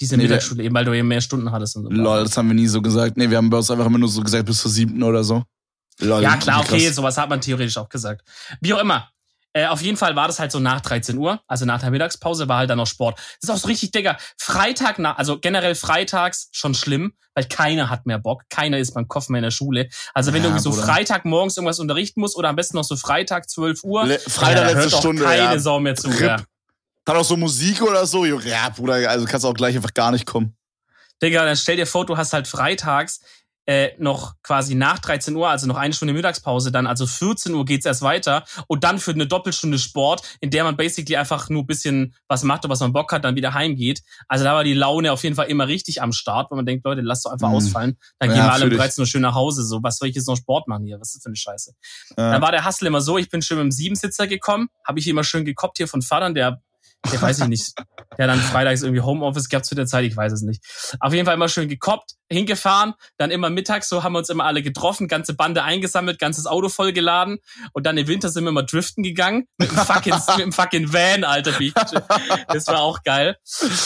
diese Nee, Mittagsschule, eben weil du eben mehr Stunden hattest und so. Lol, das haben wir nie so gesagt. Nee, wir haben bei uns einfach immer nur so gesagt, bis zur siebten oder so. Lol, Ja, klar, okay, krass. sowas hat man theoretisch auch gesagt. Wie auch immer. Äh, auf jeden Fall war das halt so nach 13 Uhr, also nach der Mittagspause war halt dann noch Sport. Das ist auch so richtig, Digga. Freitag, nach, also generell freitags schon schlimm, weil keiner hat mehr Bock, keiner ist beim Kopf mehr in der Schule. Also wenn Ja, du irgendwie so Bruder. Freitag morgens irgendwas unterrichten musst oder am besten noch so Freitag 12 Uhr, Le ja, Freitag da letzte hört Stunde, keine ja. Sau mehr zu. RIP. Ja. Dann auch so Musik oder so. Ja, Bruder, also kannst du auch gleich einfach gar nicht kommen. Digga, dann stell dir vor, du hast halt freitags äh, noch quasi nach 13 Uhr, also noch eine Stunde Mittagspause, dann also 14 Uhr geht's erst weiter und dann für eine Doppelstunde Sport, in der man basically einfach nur ein bisschen was macht und was man Bock hat, dann wieder heimgeht. Also da war die Laune auf jeden Fall immer richtig am Start, wo man denkt, Leute, lasst doch einfach mhm. ausfallen. Dann ja, gehen wir alle um 13 Uhr schön nach Hause. So, was soll ich jetzt noch Sport machen hier? Was ist das für eine Scheiße? Ja. Dann war der Hustle immer so, ich bin schön mit dem Siebensitzer gekommen, habe ich immer schön gekoppt hier von Vatern, der der weiß ich nicht, der dann freitags irgendwie Homeoffice gab zu der Zeit, ich weiß es nicht. Auf jeden Fall immer schön gekoppt, hingefahren, dann immer mittags, so haben wir uns immer alle getroffen, ganze Bande eingesammelt, ganzes Auto vollgeladen und dann im Winter sind wir immer driften gegangen mit dem fucking, mit dem fucking Van, Alter. Das war auch geil.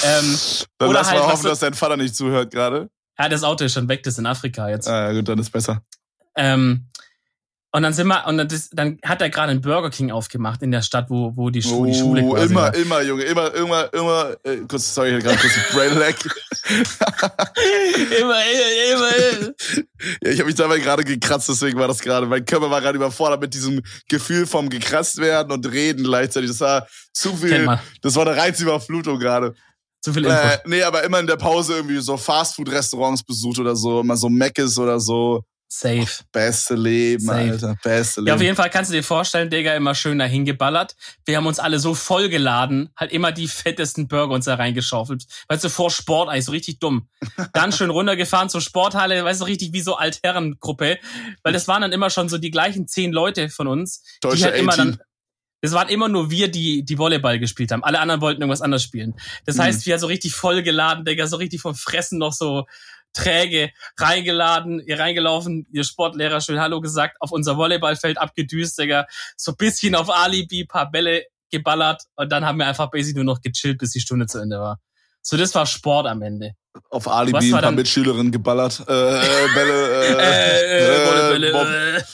Ähm, dann oder lass halt, mal hoffen, dass dein Vater nicht zuhört gerade. Ja, das Auto ist schon weg, das ist in Afrika jetzt. Ah, ja, gut, dann ist besser. Ähm, und dann sind wir, und dann, dann hat er gerade einen Burger King aufgemacht in der Stadt, wo, wo die, oh, die Schule quasi Immer, war. immer, Junge, immer, immer, immer, äh, kurz, sorry, gerade kurz Brain Lag. immer, immer, immer. ja, ich habe mich dabei gerade gekratzt, deswegen war das gerade, mein Körper war gerade überfordert mit diesem Gefühl vom gekratzt werden und reden gleichzeitig. Das war zu viel, das war eine Reizüberflutung gerade. Zu viel Input. Äh, nee, aber immer in der Pause irgendwie so Fastfood-Restaurants besucht oder so, immer so Meckes oder so. Safe. Beste Leben, Safe. Alter. Beste Leben. Ja, auf jeden Fall kannst du dir vorstellen, Digga, immer schön dahin geballert. Wir haben uns alle so vollgeladen, halt immer die fettesten Burger uns da reingeschaufelt. Weißt du, vor Sport eigentlich so richtig dumm. Dann schön runtergefahren zur Sporthalle, weißt du, richtig wie so Altherrengruppe. Weil das waren dann immer schon so die gleichen zehn Leute von uns. Deutsche die halt immer dann, das waren immer nur wir, die, die Volleyball gespielt haben. Alle anderen wollten irgendwas anderes spielen. Das mhm. heißt, wir so richtig vollgeladen, Digga, so richtig vom Fressen noch so träge reingeladen, ihr reingelaufen, ihr Sportlehrer schön Hallo gesagt, auf unser Volleyballfeld abgedüst, Digga, so bisschen auf Alibi, paar Bälle geballert und dann haben wir einfach basically nur noch gechillt, bis die Stunde zu Ende war. So, das war Sport am Ende. Auf Alibi ein paar Mitschülerinnen geballert, äh, äh Bälle, äh, äh, äh, Bälle.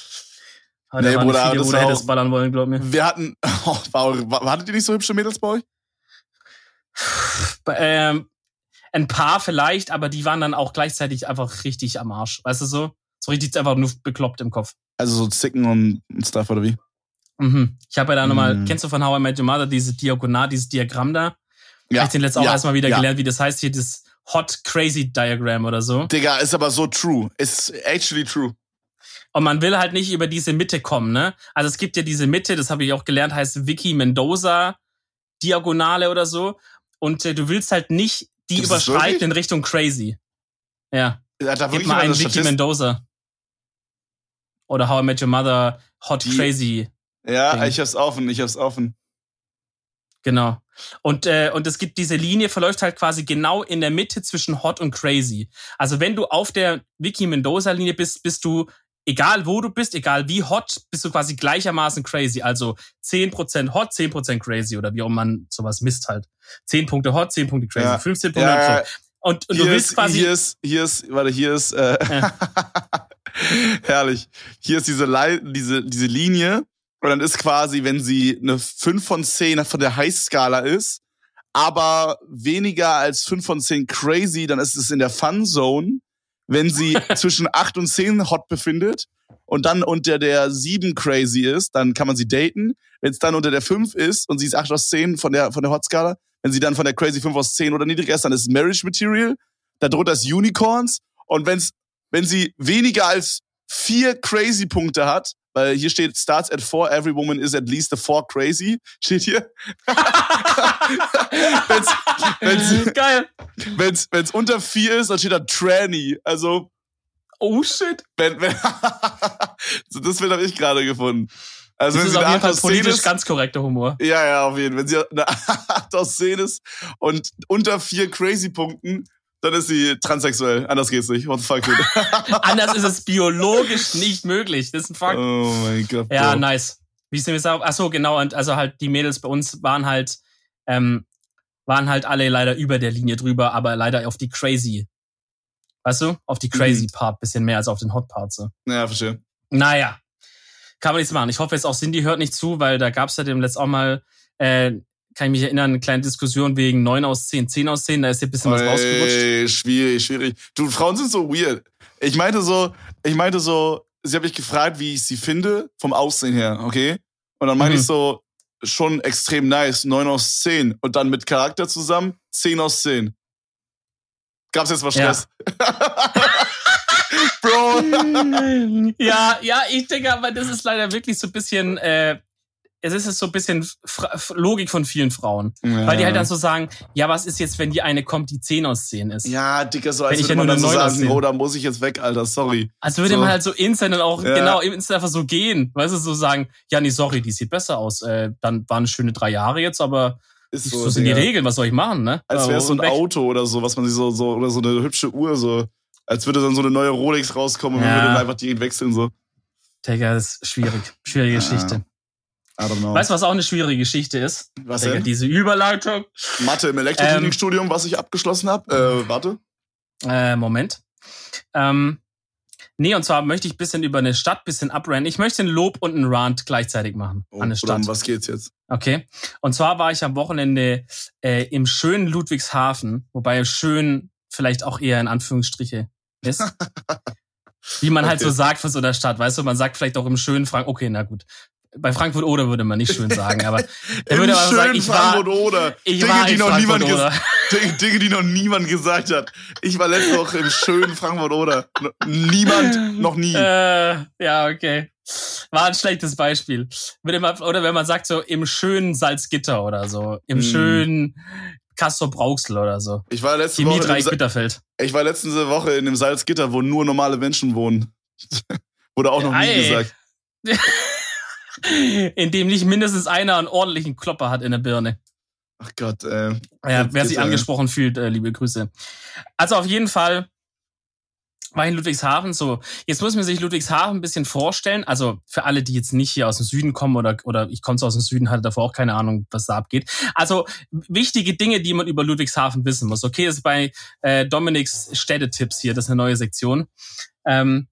Oh, nee, Bruder, viele, das wo das ballern wollen, glaub mir. Wir hatten, oh, war, war, hattet ihr nicht so hübsche Mädels bei euch? ähm, ein paar vielleicht, aber die waren dann auch gleichzeitig einfach richtig am Arsch. Weißt du so? So richtig einfach nur bekloppt im Kopf. Also so Zicken und, Stuff oder wie? Mhm. Ich habe ja da nochmal, mhm. kennst du von How I Met Your Mother diese Diagonal, dieses Diagramm da? Ja. Habe ich den letzten ja. auch erstmal wieder ja. gelernt, wie das heißt hier, das Hot Crazy Diagram oder so. Digga, ist aber so true. Ist actually true. Und man will halt nicht über diese Mitte kommen, ne? Also es gibt ja diese Mitte, das habe ich auch gelernt, heißt Vicky Mendoza Diagonale oder so. Und äh, du willst halt nicht die überschreiten in Richtung crazy. Ja. ja da Gib mal einen Vicky Mendoza. Oder How I Met Your Mother Hot die, Crazy. Ja, Ding. ich hab's offen, ich hab's offen. Genau. Und, äh, und es gibt diese Linie, verläuft halt quasi genau in der Mitte zwischen Hot und Crazy. Also wenn du auf der Vicky Mendoza-Linie bist, bist du, egal wo du bist, egal wie hot, bist du quasi gleichermaßen crazy. Also 10% hot, 10% crazy oder wie auch man sowas misst halt. 10 Punkte hot, 10 Punkte crazy, ja. 15 Punkte ja, so. Und, und du willst ist, quasi. Hier ist, hier ist, warte, hier ist, äh, ja. herrlich. Hier ist diese, Lei diese, diese Linie. Und dann ist quasi, wenn sie eine 5 von 10 von der High-Skala ist, aber weniger als 5 von 10 crazy, dann ist es in der Fun-Zone. Wenn sie zwischen 8 und 10 hot befindet und dann unter der 7 crazy ist, dann kann man sie daten. Wenn es dann unter der 5 ist und sie ist 8 aus 10 von der, von der Hot-Skala, wenn sie dann von der Crazy 5 aus 10 oder niedriger ist, dann ist Marriage Material. Darunter ist Unicorns. Und wenn's, wenn sie weniger als vier Crazy-Punkte hat, weil hier steht, starts at four, every woman is at least a four crazy, steht hier. wenn's, wenn's, Geil. Wenn's, wenn's unter vier ist, dann steht da Tranny. Also. Oh shit. Wenn, wenn das Bild habe ich gerade gefunden. Also das wenn ist sie auf jeden Fall politisch ist, ganz korrekter Humor. Ja, ja, auf jeden Fall. Wenn sie eine 8 aus 10 ist und unter vier Crazy-Punkten, dann ist sie transsexuell. Anders geht's nicht. What the fuck, dude? Anders ist es biologisch nicht möglich. Das ist ein Fakt. Oh mein Gott. Ja, Bro. nice. Wie sind wir jetzt auf? Ach so, genau. Und also halt die Mädels bei uns waren halt, ähm, waren halt alle leider über der Linie drüber, aber leider auf die crazy. Weißt du? Auf die crazy mhm. Part bisschen mehr als auf den Hot Part so. Ja, verstehe. Naja, kann man nichts machen. Ich hoffe jetzt auch Cindy hört nicht zu, weil da gab es ja dem letzten auch mal, äh, kann ich mich erinnern, eine kleine Diskussion wegen 9 aus 10, 10 aus 10, da ist hier ein bisschen was rausgerutscht. Schwierig, schwierig. Du, Frauen sind so weird. Ich meinte so, ich meinte so, sie hat mich gefragt, wie ich sie finde, vom Aussehen her, okay? Und dann meinte mhm. ich so, schon extrem nice, 9 aus 10. Und dann mit Charakter zusammen, 10 aus 10. Gab's jetzt mal Stress? Ja. Bro. ja, ja, ich denke aber, das ist leider wirklich so ein bisschen, äh, es ist so ein bisschen Fra Logik von vielen Frauen. Ja. Weil die halt dann so sagen, ja, was ist jetzt, wenn die eine kommt, die 10 aus 10 ist? Ja, Dicker, so Wenn als ich würde ja man dann so sagen, oh, da muss ich jetzt weg, Alter, sorry. Als würde So. man halt so instant dann auch, Ja. genau, instant einfach so gehen. Weißt du, so sagen, ja, nee, sorry, die sieht besser aus. Äh, dann waren schöne drei Jahre jetzt, aber Ist so, sind die. Regeln, was soll ich machen, ne? Als wäre es so ein Weg. Auto oder so, was man sich so, so, oder so eine hübsche Uhr, so. Als würde dann so eine neue Rolex rauskommen und man würde dann einfach direkt wechseln, so. Digga, das ist schwierig. Schwierige Ja. Geschichte. I don't know. Weißt du, was auch eine schwierige Geschichte ist? was denn? diese Überleitung. Mathe im Elektrotechnikstudium, was ich abgeschlossen habe. Äh, warte. Äh, Moment. Ähm, nee, und zwar möchte ich ein bisschen über eine Stadt bisschen abrennen. Ich möchte einen Lob und einen Rant gleichzeitig machen Oh, an eine Stadt. um was geht's jetzt? Okay. Und zwar war ich am Wochenende äh, im schönen Ludwigshafen, wobei schön vielleicht auch eher in Anführungsstriche ist. Wie man halt Okay. so sagt von so einer Stadt, weißt du, man sagt vielleicht auch im schönen Frank, okay, na gut. Bei Frankfurt oder würde man nicht schön sagen, aber er Im würde aber sagen, schönen ich war, Frankfurt oder. ich Dinge, war die noch niemand oder. Dinge, Dinge, die noch niemand gesagt hat. Ich war letzte Woche im schönen Frankfurt oder. Niemand, noch nie. Äh, ja, okay. War ein schlechtes Beispiel. Oder wenn man sagt so im schönen Salzgitter oder so, im Hm. schönen Castor Brauxel oder so. Ich war letzte Woche, dem Sa- Bitterfeld. ich war letzte Woche in dem Salzgitter, wo nur normale Menschen wohnen. Wurde auch noch nie Ei. gesagt. In dem nicht mindestens einer einen ordentlichen Klopper hat in der Birne. Ach Gott, äh. Ja, wer sich Salzgitter. angesprochen fühlt, äh, liebe Grüße. Also auf jeden Fall war ich in Ludwigshafen so. Jetzt muss man sich Ludwigshafen ein bisschen vorstellen. Also für alle, die jetzt nicht hier aus dem Süden kommen oder, oder ich komme so aus dem Süden, hatte davor auch keine Ahnung, was da abgeht. Also wichtige Dinge, die man über Ludwigshafen wissen muss. Okay, das ist bei äh, Dominiks Städtetipps hier, das ist eine neue Sektion. Ähm,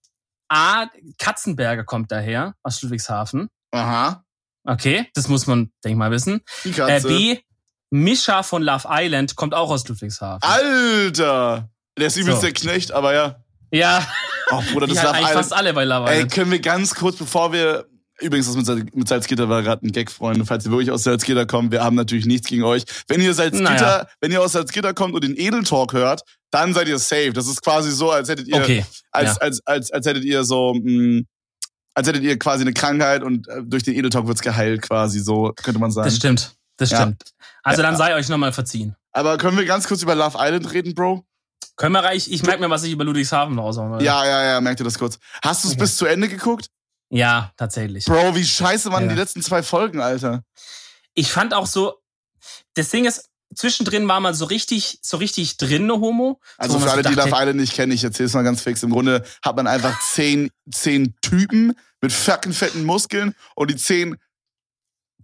A, Katzenberger kommt daher aus Ludwigshafen. Aha. Okay, das muss man, denk ich mal, wissen. Die Äh, Katze. B, Mischa von Love Island kommt auch aus Ludwigshafen. Alter! Der ist übelst So. der Knecht, aber ja. Ja, Oh, Bruder, das darf eigentlich alles. fast alle bei Love Ey, Island. können wir ganz kurz, bevor wir. Übrigens, das mit, mit Salzgitter war gerade ein Gag, Freunde. Falls ihr wirklich aus Salzgitter kommt, wir haben natürlich nichts gegen euch. Wenn ihr Salzgitter, Naja. wenn ihr aus Salzgitter kommt und den Edeltalk hört, dann seid ihr safe. Das ist quasi so, als hättet ihr, Okay, als, ja. als, als, als hättet ihr so, mh, als hättet ihr quasi eine Krankheit und äh, durch den Edeltalk wird's geheilt, quasi, so könnte man sagen. das stimmt. Das Ja. stimmt. Also Ja. dann sei euch nochmal verziehen. Aber können wir ganz kurz über Love Island reden, Bro? Können wir reich, ich merke mir, was ich über Ludwigshafen raushauen. Ja, ja, ja, merkt ihr das kurz. Hast du es Okay. bis zu Ende geguckt? Ja, tatsächlich. Bro, wie scheiße waren Ja. die letzten zwei Folgen, Alter. Ich fand auch so, das Ding ist, zwischendrin war man so richtig, so richtig drin, ne Homo. Also für alle, so die Love Island nicht kennen, ich erzähl's mal ganz fix. Im Grunde hat man einfach zehn, zehn Typen mit fucking fetten Muskeln und die zehn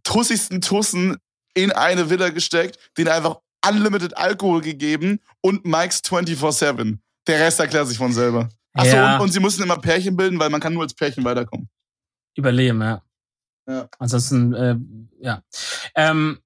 tussigsten Tussen in eine Villa gesteckt, denen einfach unlimited Alkohol gegeben und Mike's 24-7. Der Rest erklärt sich von selber. Achso, Ja. und, und sie müssen immer Pärchen bilden, weil man kann nur als Pärchen weiterkommen. Überleben, ja. Ja. Ansonsten, äh, ja. Ähm,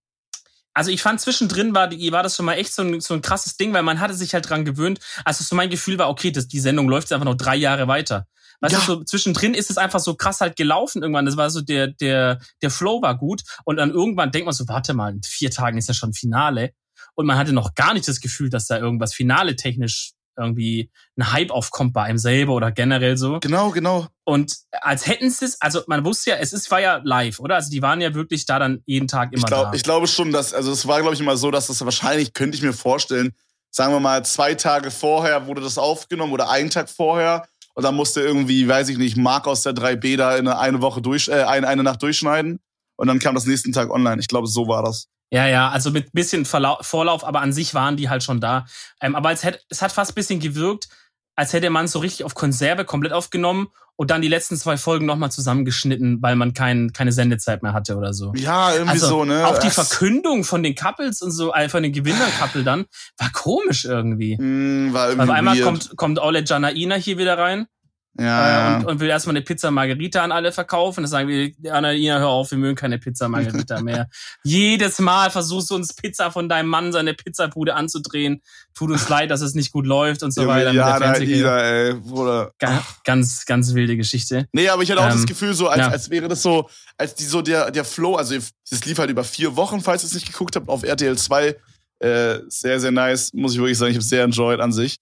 also ich fand zwischendrin war, die, war das schon mal echt so ein, so ein krasses Ding, weil man hatte sich halt dran gewöhnt. Also so mein Gefühl war, okay, das, die Sendung läuft jetzt einfach noch drei Jahre weiter. Weißt Ja. du, so zwischendrin ist es einfach so krass halt gelaufen irgendwann. Das war so, der, der, der Flow war gut. Und dann irgendwann denkt man so, warte mal, in vier Tagen ist ja schon Finale. Und man hatte noch gar nicht das Gefühl, dass da irgendwas Finale technisch irgendwie ein Hype aufkommt bei einem selber oder generell so. Genau, genau. Und als hätten sie es, also man wusste ja, es ist, war ja live, oder? Also die waren ja wirklich da dann jeden Tag immer Ich, glaub, da. ich glaube schon, dass, also es war, glaube ich, immer so, dass das wahrscheinlich, könnte ich mir vorstellen, sagen wir mal, zwei Tage vorher wurde das aufgenommen oder einen Tag vorher. Und dann musste irgendwie, weiß ich nicht, Mark aus der 3B da in eine, Woche durch, äh, eine, eine Nacht durchschneiden. Und dann kam das nächsten Tag online. Ich glaube, so war das. Ja, ja, also mit bisschen Verlau Vorlauf, aber an sich waren die halt schon da. Ähm, aber es hat, es hat fast ein bisschen gewirkt, als hätte man es so richtig auf Konserve komplett aufgenommen und dann die letzten zwei Folgen nochmal zusammengeschnitten, weil man kein, keine Sendezeit mehr hatte oder so. Ja, irgendwie Also so, ne? auch die Verkündung von den Couples und so, von den Gewinner-Couple dann, war komisch irgendwie. Mm, war irgendwie Auf einmal weird. kommt, kommt Ole Janaina hier wieder rein. Ja, äh, ja. und, und will erstmal eine Pizza Margarita an alle verkaufen. Das sagen wir, Annalena, hör auf, wir mögen keine Pizza Margarita mehr. Jedes Mal versuchst du uns Pizza von deinem Mann seine Pizzabude anzudrehen. Tut uns leid, dass es nicht gut läuft und so weiter. mit der ja, da, Fernsehkarriere. Ida, ey, Bruder. Ga- Ganz, ganz wilde Geschichte. Nee, aber ich hatte auch Ähm, das Gefühl, so als, ja. als wäre das so, als die so der, der Flow, also das lief halt über vier Wochen, falls ihr es nicht geguckt habt, auf RTL 2. Äh, sehr, sehr nice, muss ich wirklich sagen. Ich habe sehr enjoyed an sich.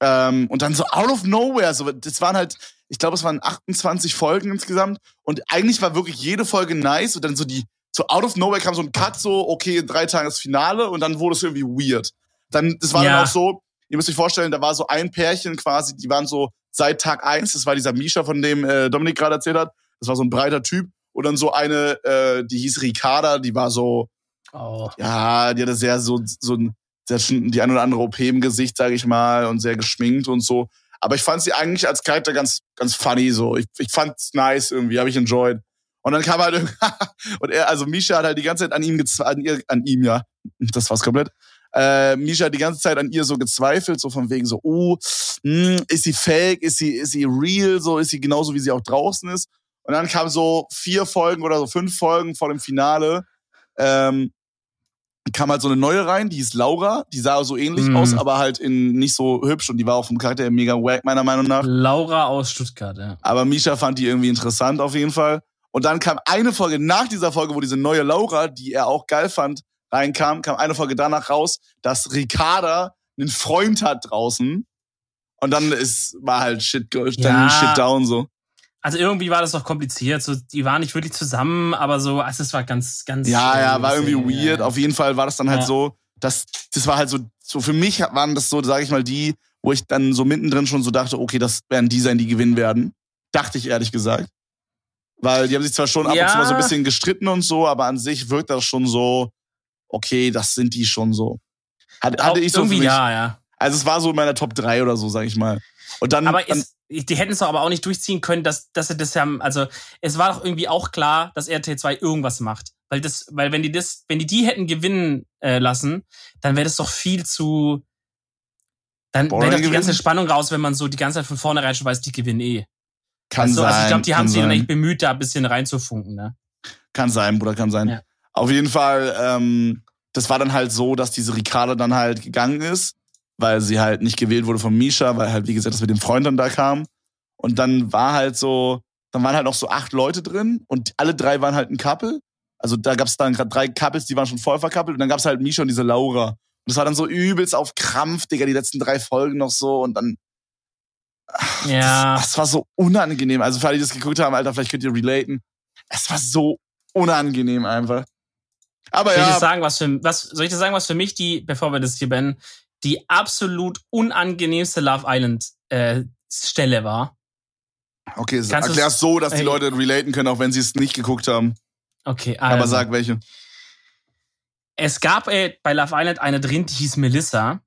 Ähm, und dann so out of nowhere, so, das waren halt, ich glaube, es waren 28 Folgen insgesamt. Und eigentlich war wirklich jede Folge nice. Und dann so die, so out of nowhere kam so ein Cut, so, okay, in drei Tagen das Finale. Und dann wurde es irgendwie weird. Dann, das war Ja. dann auch so, ihr müsst euch vorstellen, da war so ein Pärchen quasi, die waren so seit Tag eins. das war dieser Misha, von dem äh, Dominik gerade erzählt hat. Das war so ein breiter Typ. Und dann so eine, äh, die hieß Ricarda, die war so, Oh. ja, die hatte sehr so, so ein, sehr schon die ein oder andere OP im Gesicht, sage ich mal, und sehr geschminkt und so. Aber ich fand sie eigentlich als Charakter ganz, ganz funny so. Ich, ich fand's nice irgendwie, habe ich enjoyed. Und dann kam halt und er, also Misha hat halt die ganze Zeit an ihm an, ihr- an ihm, ja. Das war's komplett. Äh, Misha hat die ganze Zeit an ihr so gezweifelt, so von wegen so, oh, hm, ist sie fake, ist sie, ist sie real, so ist sie genauso, wie sie auch draußen ist. Und dann kam so vier Folgen oder so fünf Folgen vor dem Finale, ähm, kam halt so eine neue rein, die hieß Laura, die sah so ähnlich Mhm. aus, aber halt in nicht so hübsch und die war auch vom Charakter mega wack, meiner Meinung nach. Laura aus Stuttgart, ja. Aber Misha fand die irgendwie interessant auf jeden Fall. Und dann kam eine Folge nach dieser Folge, wo diese neue Laura, die er auch geil fand, reinkam, kam eine Folge danach raus, dass Ricarda einen Freund hat draußen. Und dann ist, war halt shit, dann Ja. shit down so. Also irgendwie war das doch kompliziert. So, die waren nicht wirklich zusammen, aber so, also es war ganz, ganz. Ja, ja, war irgendwie weird. ja. Auf jeden Fall war das dann halt Ja. so, dass das war halt so, so für mich waren das so, sage ich mal, die, wo ich dann so mittendrin schon so dachte, okay, das werden die sein, die gewinnen werden. Dachte ich ehrlich gesagt. Weil die haben sich zwar schon ab und Ja. zu mal so ein bisschen gestritten und so, aber an sich wirkt das schon so, okay, das sind die schon so. Hat, Auch hatte ich so irgendwie mich. ja, ja. Also es war so in meiner Top 3 oder so, sag ich mal. Und dann, Aber dann die hätten es doch aber auch nicht durchziehen können, dass, dass sie das ja, also es war doch irgendwie auch klar, dass RTL 2 irgendwas macht. Weil das, weil wenn die das, wenn die die hätten gewinnen äh, lassen, dann wäre das doch viel zu, dann wäre doch die ganze? Spannung raus, wenn man so die ganze Zeit von vornherein schon weiß, die gewinnen eh. kann also, sein. also ich glaube, die haben sich echt bemüht, da ein bisschen reinzufunken, ne? Kann sein, Bruder, kann sein. Ja. Auf jeden Fall, ähm, das war dann halt so, dass diese Ricarda dann halt gegangen ist, weil sie halt nicht gewählt wurde von Misha, weil halt, wie gesagt, das mit dem Freund dann da kam. Und dann war halt so, dann waren halt noch so acht Leute drin und alle drei waren halt ein Couple. Also da gab es dann gerade drei Couples, die waren schon voll verkappelt und dann gab es halt Misha und diese Laura. Und das war dann so übelst auf Krampf, Digga, die letzten drei Folgen noch so und dann Ja. das, das war so unangenehm. Also für alle, die das geguckt haben, Alter, vielleicht könnt ihr relaten. Es war so unangenehm einfach. Aber Soll ich dir ja, sagen, was für, was, soll ich dir sagen, was für mich die, bevor wir das hier beenden, die absolut unangenehmste Love Island äh, Stelle war? okay, Kannst erklär's so, dass die. Leute relaten können, auch wenn sie es nicht geguckt haben. Okay, also, Aber sag welche. es gab äh, bei Love Island eine drin, die hieß Melissa.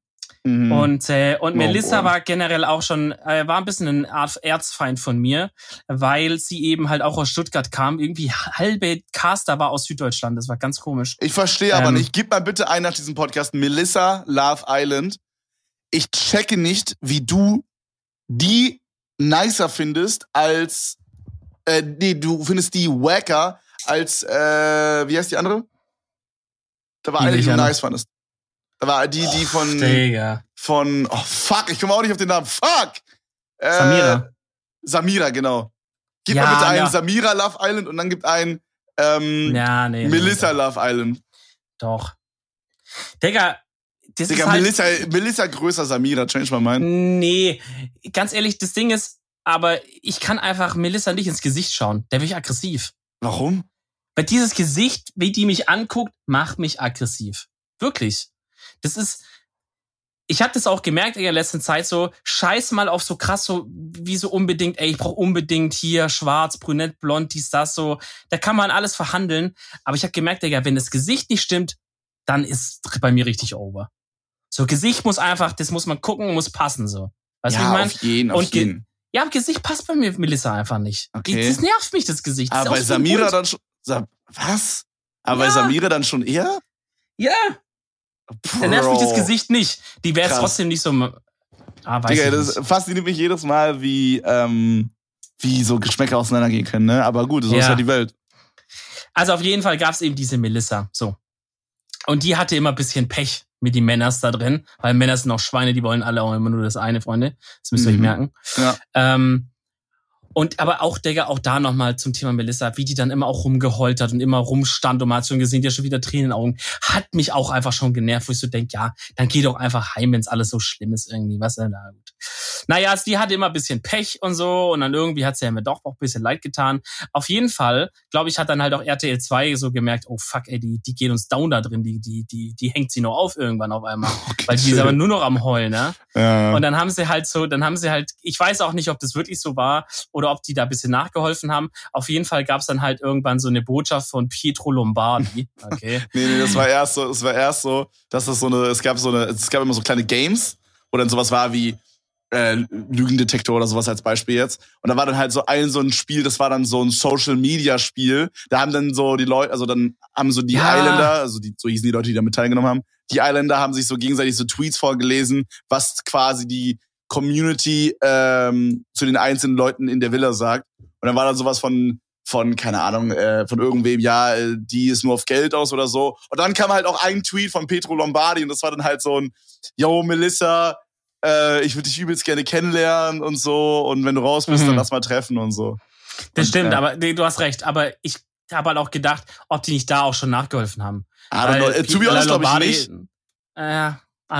Mhm. Und, äh, und Oh, Melissa boy. war generell auch schon, äh, war ein bisschen ein Art Erzfeind von mir, weil sie eben halt auch aus Stuttgart kam. Irgendwie halbe Caster war aus Süddeutschland. Das war ganz komisch. ich verstehe aber ähm, nicht. Gib mal bitte ein nach diesem Podcast Melissa Love Island. Ich checke nicht, wie du die nicer findest als äh, nee, du findest die wacker als äh, wie heißt die andere? Da war eine, die du nice fandest. War die, die von Digga. von, oh fuck, ich komme auch nicht auf den Namen, fuck! Äh, Samira. Samira, genau. Gib Ja, mal bitte einen ja. Samira Love Island und dann gibt ein ähm, Ja, nee. nee, Melissa nee, Love Island. Doch. Digga, das Digga, ist halt, Melissa, Melissa größer Samira, change my mind. Nee, ganz ehrlich, das Ding ist, aber ich kann einfach Melissa nicht ins Gesicht schauen. Der wird aggressiv. Warum? Weil dieses Gesicht, wie die mich anguckt, macht mich aggressiv. Wirklich. Das ist. Ich habe das auch gemerkt in der letzten Zeit so, scheiß mal auf so krass so, wie so unbedingt, ey, ich brauche unbedingt hier schwarz, brünett, blond, dies, das, so. Da kann man alles verhandeln. Aber ich habe gemerkt, Digga, wenn das Gesicht nicht stimmt, dann ist bei mir richtig over. So, Gesicht muss einfach, das muss man gucken, muss passen, so. Weißt du, ja, wie ich mein? auf jeden, auf Und ge- jeden. Ja, Gesicht passt bei mir Melissa einfach nicht. Okay. Das nervt mich, das Gesicht. Das Aber bei Samira dann schon. Was? Aber bei Ja. Samira dann schon eher? Ja, Bro. dann nervt mich das Gesicht nicht. Die wäre trotzdem nicht so. Ah, weiß Digga, ich das nicht. fasziniert mich jedes Mal, wie, ähm, wie so Geschmäcker auseinandergehen können, ne? Aber gut, so ist Ja. ja die Welt. Also auf jeden Fall gab es eben diese Melissa. So. Und die hatte immer ein bisschen Pech mit den Männers da drin, weil Männer sind auch Schweine, die wollen alle auch immer nur das eine, Freunde. Das müsst ihr euch Mhm. merken. Ja. Ähm, Und aber auch, Digga, auch da nochmal zum Thema Melissa, wie die dann immer auch rumgeheult hat und immer rumstand und man hat schon gesehen, die hat schon wieder Tränen in den Augen, hat mich auch einfach schon genervt, wo ich so denk, ja, dann geh doch einfach heim, wenn's alles so schlimm ist irgendwie, was denn da gut. Naja, die hatte immer ein bisschen Pech und so und dann irgendwie hat sie ja mir doch auch ein bisschen leid getan. Auf jeden Fall, glaube ich, hat dann halt auch RTL 2 so gemerkt, oh fuck, ey, die, die geht uns down da drin, die, die, die, die hängt sie nur auf irgendwann auf einmal. Okay, weil die ist aber nur noch am Heulen, ne? Ja. Und dann haben sie halt so, dann haben sie halt, ich weiß auch nicht, ob das wirklich so war oder ob die da ein bisschen nachgeholfen haben. Auf jeden Fall gab es dann halt irgendwann so eine Botschaft von Pietro Lombardi. Okay. nee, nee, das war erst so, es war erst so, dass es so eine, es gab so eine, es gab immer so kleine Games, wo dann sowas war wie, äh, Lügendetektor oder sowas als Beispiel jetzt. Und da war dann halt so ein so ein Spiel, das war dann so ein Social Media Spiel. Da haben dann so die Leute, also dann haben so die ja. Islander, also die, so hießen die Leute, die damit teilgenommen haben, die Islander haben sich so gegenseitig so Tweets vorgelesen, was quasi die Community ähm, zu den einzelnen Leuten in der Villa sagt. Und dann war dann sowas von von, keine Ahnung, äh, von irgendwem, ja, äh, die ist nur auf Geld aus oder so. Und dann kam halt auch ein Tweet von Petro Lombardi und das war dann halt so ein, yo, Melissa, äh, ich würde dich übelst gerne kennenlernen und so. Und wenn du raus bist, mhm. dann lass mal treffen und so. Das und, stimmt, äh, aber nee, du hast recht. Aber ich habe halt auch gedacht, ob die nicht da auch schon nachgeholfen haben. I don't know. To be honest, glaube ich nicht. Äh,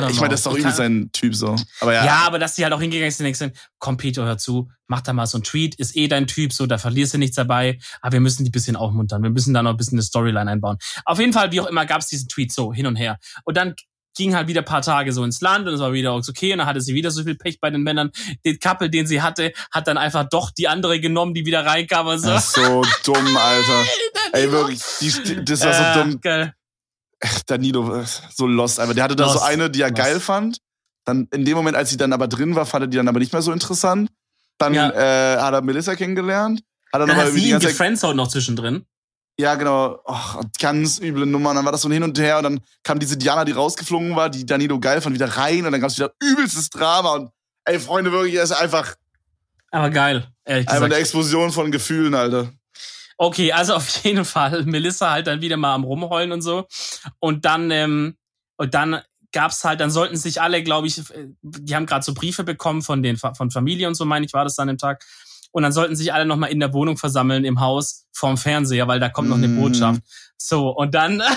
ich meine, das ist doch irgendwie sein Typ so. Aber ja. ja, aber dass die halt auch hingegangen sind und sind, komm Peter, hör zu, mach da mal so ein Tweet, ist eh dein Typ, so, da verlierst du nichts dabei, aber wir müssen die bisschen aufmuntern, wir müssen da noch ein bisschen eine Storyline einbauen. Auf jeden Fall, wie auch immer, gab es diesen Tweet so hin und her. Und dann ging halt wieder paar Tage so ins Land und es war wieder okay und dann hatte sie wieder so viel Pech bei den Männern. Den Couple, den sie hatte, hat dann einfach doch die andere genommen, die wieder reinkam und so. Das ist so dumm, Alter. Ey, wirklich, die, das war äh, so dumm. Geil. Danilo, so lost einfach. Der hatte da lost. so eine, die er lost. geil fand. Dann in dem Moment, als sie dann aber drin war, fand er die dann aber nicht mehr so interessant. Dann ja. äh, hat er Melissa kennengelernt. Hat er dann mal sie die ganze noch zwischendrin. Ja, genau. Och, ganz üble Nummer. Und dann war das so ein Hin und Her und dann kam diese Diana, die rausgeflogen war, die Danilo geil fand, wieder rein und dann gab es wieder übelstes Drama und ey, Freunde, wirklich, er ist einfach. Aber geil, ehrlich gesagt. Einfach eine Explosion von Gefühlen, Alter. Okay, also auf jeden Fall. Melissa halt dann wieder mal am Rumheulen und so. Und dann, ähm, und dann gab's halt, dann sollten sich alle, glaube ich, äh, die haben gerade so Briefe bekommen von den von Familie und so, meine ich, war das dann im Tag. Und dann sollten sich alle nochmal in der Wohnung versammeln, im Haus, vorm Fernseher, weil da kommt noch eine mm. Botschaft. So, und dann, das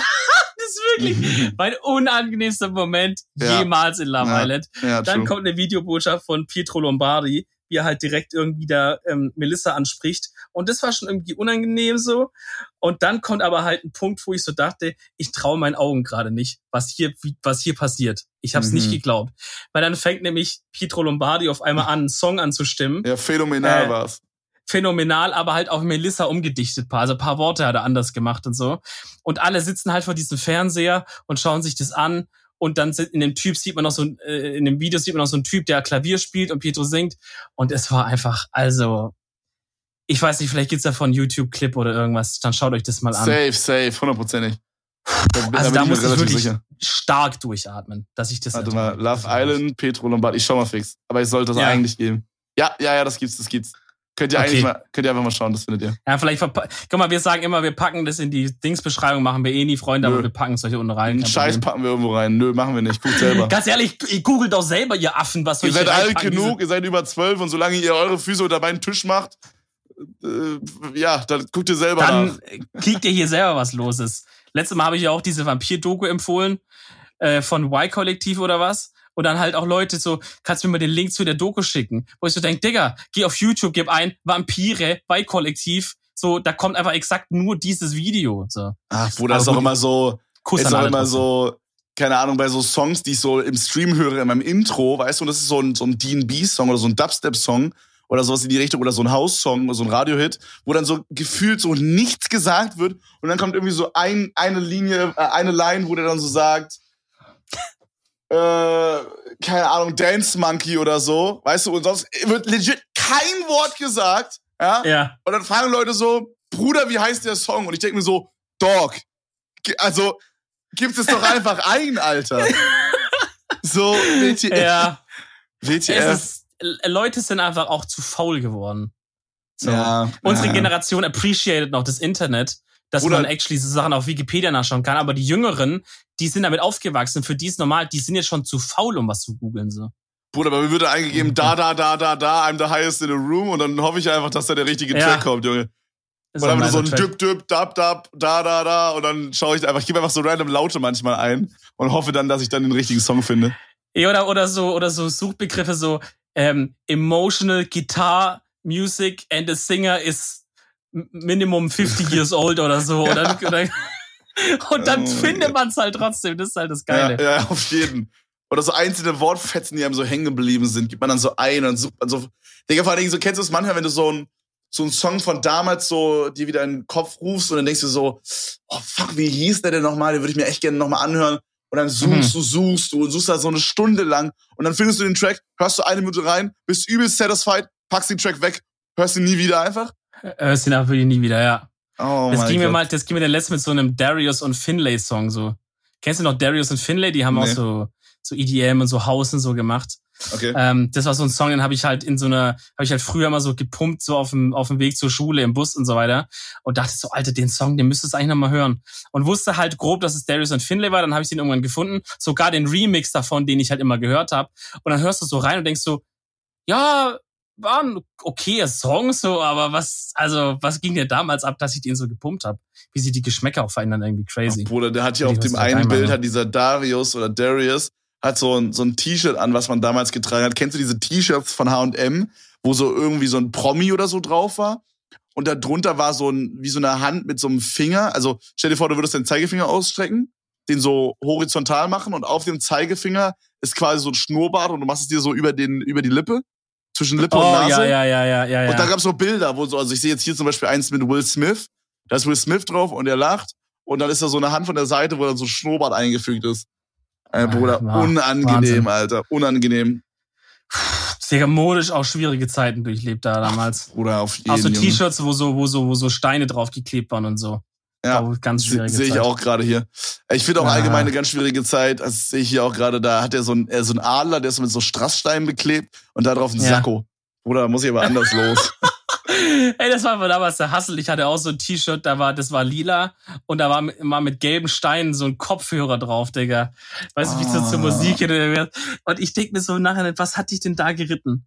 ist wirklich mein unangenehmster Moment ja. jemals in Love ja. Island. Ja, dann true. kommt eine Videobotschaft von Pietro Lombardi, wie er halt direkt irgendwie da ähm, Melissa anspricht. Und das war schon irgendwie unangenehm so. Und dann kommt aber halt ein Punkt, wo ich so dachte, ich traue meinen Augen gerade nicht, was hier, was hier passiert. Ich habe es mhm. nicht geglaubt. Weil dann fängt nämlich Pietro Lombardi auf einmal an, einen Song anzustimmen. Ja, phänomenal äh, war's. Phänomenal, aber halt auf Melissa umgedichtet. Also ein paar Worte hat er anders gemacht und so. Und alle sitzen halt vor diesem Fernseher und schauen sich das an und dann in dem Typ sieht man noch so äh, in dem Video sieht man noch so einen Typ, der Klavier spielt und Pietro singt und es war einfach also ich weiß nicht, vielleicht gibt's da von YouTube Clip oder irgendwas, dann schaut euch das mal an. Safe, safe, hundertprozentig. Also da, da muss ich wirklich sicher. stark durchatmen, dass ich das Warte mal, Love Island, Petro Lombardi, ich schau mal fix, aber ich sollte das ja. eigentlich geben. Ja, ja, ja, das gibt's, das gibt's. Könnt ihr okay. eigentlich mal, könnt ihr einfach mal schauen, das findet ihr. Ja, vielleicht, guck mal, wir sagen immer, wir packen das in die Dingsbeschreibung, machen wir eh nie, Freunde, Nö. aber wir packen es euch unten rein. Einen Scheiß packen wir irgendwo rein. Nö, machen wir nicht. Guckt selber. Ganz ehrlich, ihr googelt doch selber, ihr Affen, was soll ihr Ihr seid alt genug, ihr seid über zwölf und solange ihr eure Füße unter meinen Tisch macht, äh, ja, dann guckt ihr selber dann nach. Dann kriegt ihr hier selber, was los ist. Letztes Mal habe ich ja auch diese Vampir-Doku empfohlen, äh, von Y-Kollektiv oder was und dann halt auch Leute so, kannst du mir mal den Link zu der Doku schicken? Wo ich so denke, Digga, geh auf YouTube, gib ein Vampire bei Kollektiv. So, da kommt einfach exakt nur dieses Video. So. Ach, wo das auch immer so, Kuss ist auch immer so, keine Ahnung, bei so Songs, die ich so im Stream höre, in meinem Intro, weißt du, und das ist so ein, so ein D&B-Song oder so ein Dubstep-Song oder sowas in die Richtung oder so ein House-Song, so ein Radiohit, wo dann so gefühlt so nichts gesagt wird und dann kommt irgendwie so ein, eine Linie, äh, eine Line, wo der dann so sagt, äh, keine Ahnung, Dance Monkey oder so, weißt du, und sonst wird legit kein Wort gesagt, ja? Ja. Und dann fragen Leute so, Bruder, wie heißt der Song? Und ich denke mir so, Dog. Also, gibt es doch einfach ein, Alter. So, WTF. Ja. WTF. Ist, Leute sind einfach auch zu faul geworden. So. Ja, Unsere ja. Generation appreciated noch das Internet dass Oder man actually so Sachen auf Wikipedia nachschauen kann. Aber die Jüngeren, die sind damit aufgewachsen, für die ist normal, die sind jetzt schon zu faul, um was zu googeln. So. Bruder, bei mir wird eingegeben, da, da, da, da, da, I'm the highest in the room und dann hoffe ich einfach, dass da der richtige Ja. Track kommt, Junge. Ist Und dann so ein. Düpp, Düpp, Dab, Dab, da, da, da und dann schaue ich einfach, ich gebe einfach so random Laute manchmal ein und hoffe dann, dass ich dann den richtigen Song finde. Ja, Oder, oder so, oder so Suchbegriffe so, ähm, emotional guitar music and the singer is minimum 50 years old oder so. Oder, oder, und dann Oh, findet ja. man es halt trotzdem. Das ist halt das Geile. Ja, ja, auf jeden. Oder so einzelne Wortfetzen, die einem so hängen geblieben sind, gibt man dann so ein und dann sucht man so. Digga, vor allen Dingen, so kennst du es manchmal, wenn du so ein so einen Song von damals so dir wieder in den Kopf rufst und dann denkst du so, oh fuck, wie hieß der denn nochmal? Den würde ich mir echt gerne nochmal anhören. Und dann suchst du, suchst du und suchst da so eine Stunde lang und dann findest du den Track, hörst du eine Minute rein, bist übelst satisfied, packst den Track weg, hörst ihn nie wieder einfach. Hörst ihn aber wirklich nie wieder, ja. Oh Das ging mir mal, das ging mir dann letztens mit so einem Darius und Finlay Song so. Kennst du noch Darius und Finlay? Die haben auch Nee. so, so EDM und so House und so gemacht. Okay. Ähm, das war so ein Song, den habe ich halt in so einer, habe ich halt früher mal so gepumpt, so auf dem, auf dem Weg zur Schule, im Bus und so weiter. Und dachte so, Alter, den Song, den müsstest du eigentlich nochmal hören. Und wusste halt grob, dass es Darius und Finlay war. Dann habe ich den irgendwann gefunden. Sogar den Remix davon, den ich halt immer gehört habe. Und dann hörst du so rein und denkst so, ja, war ein okayer Song, so, aber was, also, was ging dir damals ab, dass ich den so gepumpt habe? Wie sich die Geschmäcker auch verändern, irgendwie crazy. Bruder, der hat Ich auf dem einen Bild, ne? hat dieser Darius oder Darius, hat so ein, so ein T-Shirt an, was man damals getragen hat. Kennst du diese T-Shirts von H&M, wo so irgendwie so ein Promi oder so drauf war? Und da drunter war so ein, wie so eine Hand mit so einem Finger. Also stell dir vor, du würdest deinen Zeigefinger ausstrecken, den so horizontal machen und auf dem Zeigefinger ist quasi so ein Schnurrbart und du machst es dir so über den, über die Lippe, zwischen Lippe und Oh, Nase. ja, ja, ja, ja, ja, Und da ja. gab's so Bilder, wo so, also ich sehe jetzt hier zum Beispiel eins mit Will Smith. Da ist Will Smith drauf und er lacht. Und dann ist da so eine Hand von der Seite, wo dann so ein Schnurrbart eingefügt ist. Äh, Bruder, Ah, unangenehm, Wahnsinn. Alter. Unangenehm. Sehr modisch auch schwierige Zeiten durchlebt da damals. Bruder, auf jeden Auch so. T-Shirts, wo so, wo so, wo so Steine draufgeklebt waren und so. Ja, ganz schwierige Sehe ich auch gerade hier. Ich finde auch Ah. allgemein eine ganz schwierige Zeit. Das sehe ich hier auch gerade. Da hat er so ein, äh, so ein Adler, der ist mit so Strasssteinen beklebt und da drauf ein Ja. Sakko. Bruder, da muss ich aber anders los. Ey, das war damals der Hassel. Ich hatte auch so ein T-Shirt, da war, das war lila und da war mal mit gelben Steinen so ein Kopfhörer drauf, Digga. Weißt du, wie so zur Ah. Musik wird. Und ich denk mir so nachher, was hat dich denn da geritten?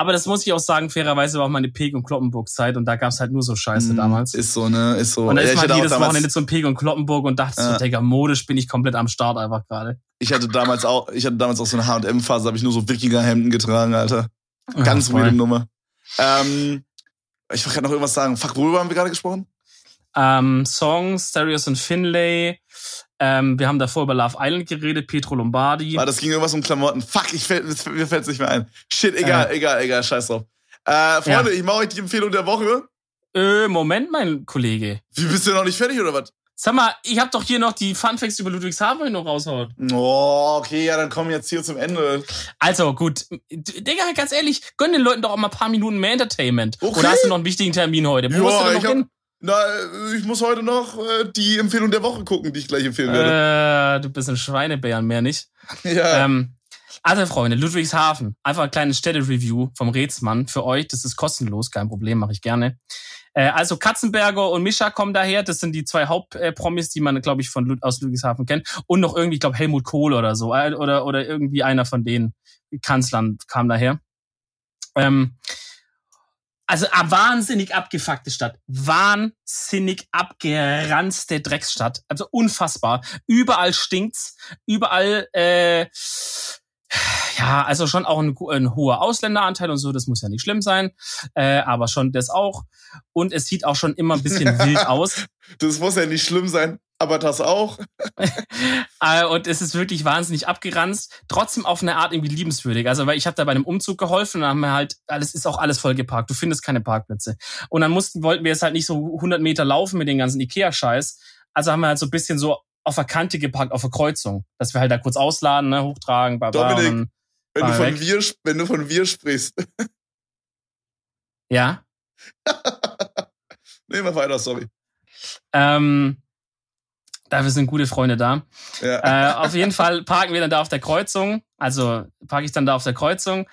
Aber das muss ich auch sagen, fairerweise war auch meine Peg- und Kloppenburg-Zeit und da gab's halt nur so Scheiße Mm, damals. Ist so, ne? Ist so. Und da Ja, ist ich man jedes Wochenende zum Peg und Kloppenburg und dachte Ja. so, Digga, modisch bin ich komplett am Start einfach gerade. Ich hatte damals auch, ich hatte damals auch so eine H&M-Phase, habe ich nur so Wikinger-Hemden getragen, Alter. Ganz Ja, weirde. Nummer. Ähm, ich wollte gerade noch irgendwas sagen. Fuck, worüber haben wir gerade gesprochen? Ähm, Songs, Darius und Finlay. Ähm, wir haben davor über Love Island geredet, Pietro Lombardi. War das ging irgendwas um Klamotten. Fuck, ich fällt, mir fällt's nicht mehr ein. Shit, egal, egal, egal, scheiß drauf. Äh, Freunde, ich mache euch die Empfehlung der Woche. Äh, Moment, mein Kollege. Wie bist du noch nicht fertig oder was? Sag mal, ich hab doch hier noch die Funfacts über Ludwigshafen, ich noch raushaut. Oh, okay, ja, dann kommen wir jetzt hier zum Ende. Also, gut. Digga, ganz ehrlich, gönn den Leuten doch auch mal ein paar Minuten mehr Entertainment. Okay. Oder hast du noch einen wichtigen Termin heute? Wo Ja, musst du denn noch ich hab- hin? Na, äh, ich muss heute noch äh, die Empfehlung der Woche gucken, die ich gleich empfehlen werde. Äh, du bist ein Schweinebären, mehr nicht. ja. Ähm, also, Freunde, Ludwigshafen. Einfach ein kleines Städte-Review vom Rätsmann für euch. Das ist kostenlos, kein Problem, mache ich gerne. Äh, also Katzenberger und Mischa kommen daher. Das sind die zwei Hauptpromis, die man, glaube ich, von Lud aus Ludwigshafen kennt. Und noch irgendwie, ich glaube, Helmut Kohl oder so. Äh, Oder, oder irgendwie einer von den Kanzlern kam daher. Ähm, also eine wahnsinnig abgefuckte Stadt. Wahnsinnig abgeranzte Drecksstadt. Also unfassbar. Überall stinkt's. Überall, äh, ja, also schon auch ein, ein hoher Ausländeranteil und so, das muss ja nicht schlimm sein. Äh, aber schon das auch. Und es sieht auch schon immer ein bisschen wild aus. Das muss ja nicht schlimm sein, aber das auch. Äh, und es ist wirklich wahnsinnig abgeranzt, trotzdem auf eine Art irgendwie liebenswürdig. Also, weil ich habe da bei einem Umzug geholfen und dann haben wir halt, alles ist auch alles voll geparkt. Du findest keine Parkplätze. Und dann mussten, wollten wir jetzt halt nicht so 100 Meter laufen mit den ganzen Ikea-Scheiß. Also haben wir halt so ein bisschen so auf der Kante geparkt, auf der Kreuzung. Dass wir halt da kurz ausladen, ne, hochtragen, bla, bla, Dominik. Wenn du, von weg. wir, wenn du von wir sprichst. Ja. Nehmen wir weiter, sorry. Ähm, dafür sind gute Freunde da. Ja. äh, auf jeden Fall parken wir dann da auf der Kreuzung. Also parke ich dann da auf der Kreuzung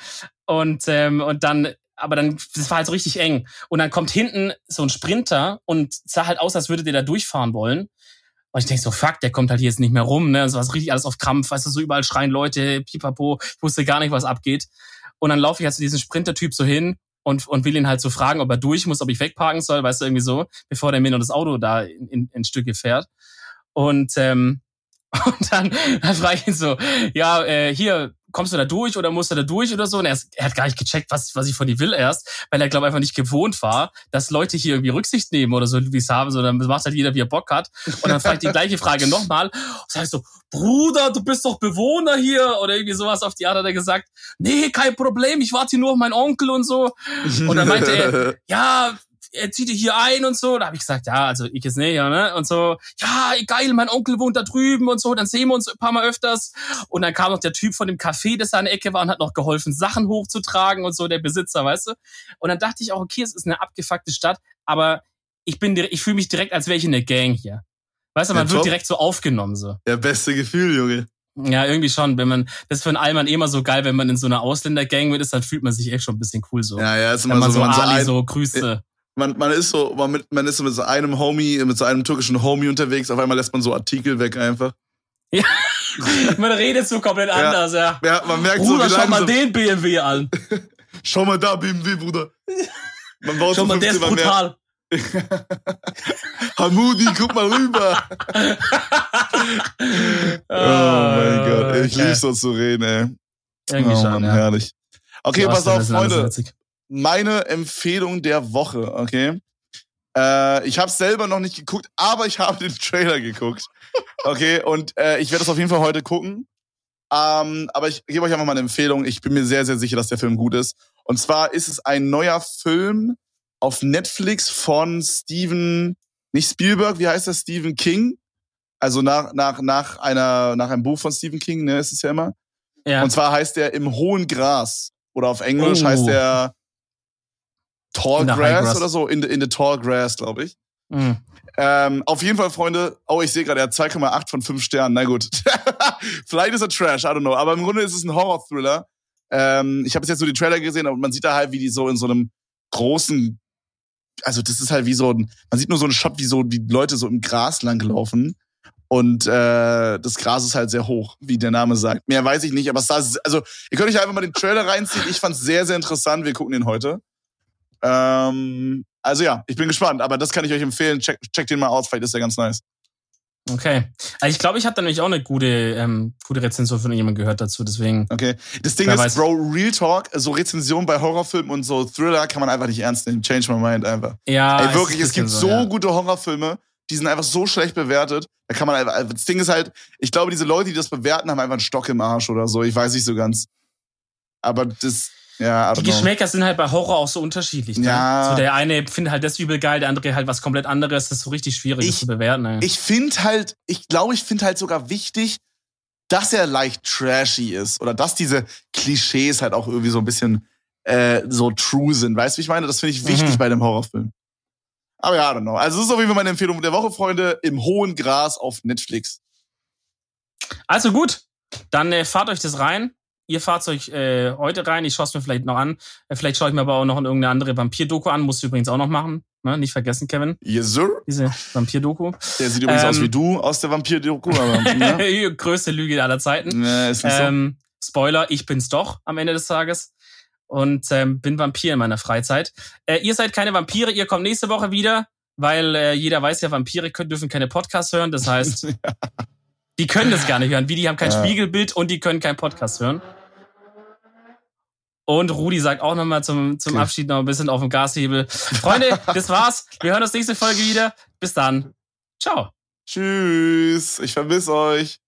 und ähm, und dann aber dann das war halt so richtig eng und dann kommt hinten so ein Sprinter und sah halt aus, als würde der da durchfahren wollen. Und ich denke so, fuck, der kommt halt jetzt nicht mehr rum, ne? So was richtig alles auf Krampf, weißt du, so überall schreien Leute, pipapo, ich wusste gar nicht, was abgeht. Und dann laufe ich halt zu diesem Sprinter-Typ so hin und, und will ihn halt so fragen, ob er durch muss, ob ich wegparken soll, weißt du, irgendwie so, bevor der mir noch das Auto da in, in, in Stücke fährt. Und, ähm, und dann, dann frage ich ihn so, ja, äh, hier, kommst du da durch oder musst du da durch oder so? Und er, er hat gar nicht gecheckt, was, was ich von ihm will erst, weil er, glaube einfach nicht gewohnt war, dass Leute hier irgendwie Rücksicht nehmen oder so, wie es haben, so, dann macht halt jeder, wie er Bock hat. Und dann fragt die gleiche Frage nochmal. Und sag so, Bruder, du bist doch Bewohner hier oder irgendwie sowas auf die Art hat er gesagt. Nee, kein Problem, ich warte hier nur auf meinen Onkel und so. Und dann meinte er, ja, er zieht dich hier ein und so. Da habe ich gesagt, ja, also ich jetzt nicht, ja, ne? Und so, ja, geil, mein Onkel wohnt da drüben und so, dann sehen wir uns ein paar Mal öfters. Und dann kam noch der Typ von dem Café, das da an der Ecke war und hat noch geholfen, Sachen hochzutragen und so, der Besitzer, weißt du? Und dann dachte ich auch, okay, es ist eine abgefuckte Stadt, aber ich bin, ich fühle mich direkt, als wäre ich in der Gang hier. Weißt du, man ja, wird direkt so aufgenommen, so. Ja, beste Gefühl, Junge. Ja, irgendwie schon. Wenn man, das ist für einen Allmann immer so geil, wenn man in so einer Ausländergang mit ist, dann fühlt man sich echt schon ein bisschen cool so. Ja, ja, ist immer wenn man so, so, Ali so grüße man, man ist so, man, mit, man ist so mit so einem Homie, mit so einem türkischen Homie unterwegs, auf einmal lässt man so Artikel weg einfach. Ja. man redet so komplett ja. anders, ja. Ja, man merkt Bruder, so, wie schau mal so den BMW an. schau mal da, BMW, Bruder. Man baut schau so mal, der ist brutal. Hamudi, guck mal rüber. oh mein Gott, ich liebe so zu reden, ey. Irgendwie oh, schon, Mann, ja. herrlich. Okay, pass auf, Freunde meine Empfehlung der Woche, okay? Äh, ich habe selber noch nicht geguckt, aber ich habe den Trailer geguckt. Okay, und äh, ich werde das auf jeden Fall heute gucken. Ähm, aber ich gebe euch einfach mal eine Empfehlung. Ich bin mir sehr, sehr sicher, dass der Film gut ist. Und zwar ist es ein neuer Film auf Netflix von Steven, nicht Spielberg, wie heißt das? Stephen King. Also nach, nach, nach einer, nach einem Buch von Stephen King, ne, ist es ja immer. Ja. Und zwar heißt der Im hohen Gras. Oder auf Englisch oh. heißt der Tall Grass oder so, in the, in the Tall Grass, glaube ich. Mhm. Ähm, auf jeden Fall, Freunde, oh, ich sehe gerade, er hat 2,8 von 5 Sternen. Na gut. Vielleicht ist er Trash, I don't know. Aber im Grunde ist es ein Horror-Thriller. Ähm, ich habe jetzt so die Trailer gesehen, aber man sieht da halt, wie die so in so einem großen, also das ist halt wie so ein, man sieht nur so einen Shot, wie so die Leute so im Gras langlaufen. Und äh, das Gras ist halt sehr hoch, wie der Name sagt. Mehr weiß ich nicht, aber es sah, also ihr könnt euch einfach mal den Trailer reinziehen. Ich fand's sehr, sehr interessant. Wir gucken den heute. Ähm, also ja, ich bin gespannt, aber das kann ich euch empfehlen. Check, check den mal aus, vielleicht ist der ganz nice. Okay. Also ich glaube, ich habe da nämlich auch eine gute, ähm, gute Rezension von jemandem gehört dazu, deswegen. Okay. Das Ding ist, weiß. Bro, Real Talk, so Rezension bei Horrorfilmen und so Thriller kann man einfach nicht ernst nehmen. Change my mind einfach. Ja. Ey, wirklich, es gibt so, ja. gute Horrorfilme, die sind einfach so schlecht bewertet. Da kann man einfach, das Ding ist halt, ich glaube, diese Leute, die das bewerten, haben einfach einen Stock im Arsch oder so. Ich weiß nicht so ganz. Aber das, ja, die Geschmäcker sind halt bei Horror auch so unterschiedlich. Ne? Ja. So der eine findet halt das übel geil, der andere halt was komplett anderes. Das ist so richtig schwierig, ich, zu bewerten. Ne? Ich finde halt, ich glaube, ich finde halt sogar wichtig, dass er leicht trashy ist oder dass diese Klischees halt auch irgendwie so ein bisschen äh, so true sind. Weißt du, wie ich meine? Das finde ich wichtig mhm. bei dem Horrorfilm. Aber ja, I don't know. Also das ist auf jeden Fall meine Empfehlung der Woche, Freunde. Im hohen Gras auf Netflix. Also gut, dann äh, fahrt euch das rein ihr Fahrzeug äh, heute rein. Ich schaue es mir vielleicht noch an. Äh, vielleicht schaue ich mir aber auch noch irgendeine andere Vampir-Doku an. Musst du übrigens auch noch machen. Ne? Nicht vergessen, Kevin. Yes, sir. Diese Vampir-Doku. Der sieht übrigens ähm, aus wie du aus der Vampir-Doku. ne? Größte Lüge aller Zeiten. Nee, ist nicht ähm, so. Spoiler, ich bin's doch am Ende des Tages. Und ähm, bin Vampir in meiner Freizeit. Äh, ihr seid keine Vampire, ihr kommt nächste Woche wieder, weil äh, jeder weiß ja, Vampire können, dürfen keine Podcasts hören. Das heißt, ja. Die können das gar nicht hören. Wie, die haben kein ja. Spiegelbild und die können keinen Podcast hören. Und Rudi sagt auch nochmal zum, zum okay. Abschied noch ein bisschen auf dem Gashebel. Freunde, das war's. Wir hören uns nächste Folge wieder. Bis dann. Ciao. Tschüss. Ich vermisse euch.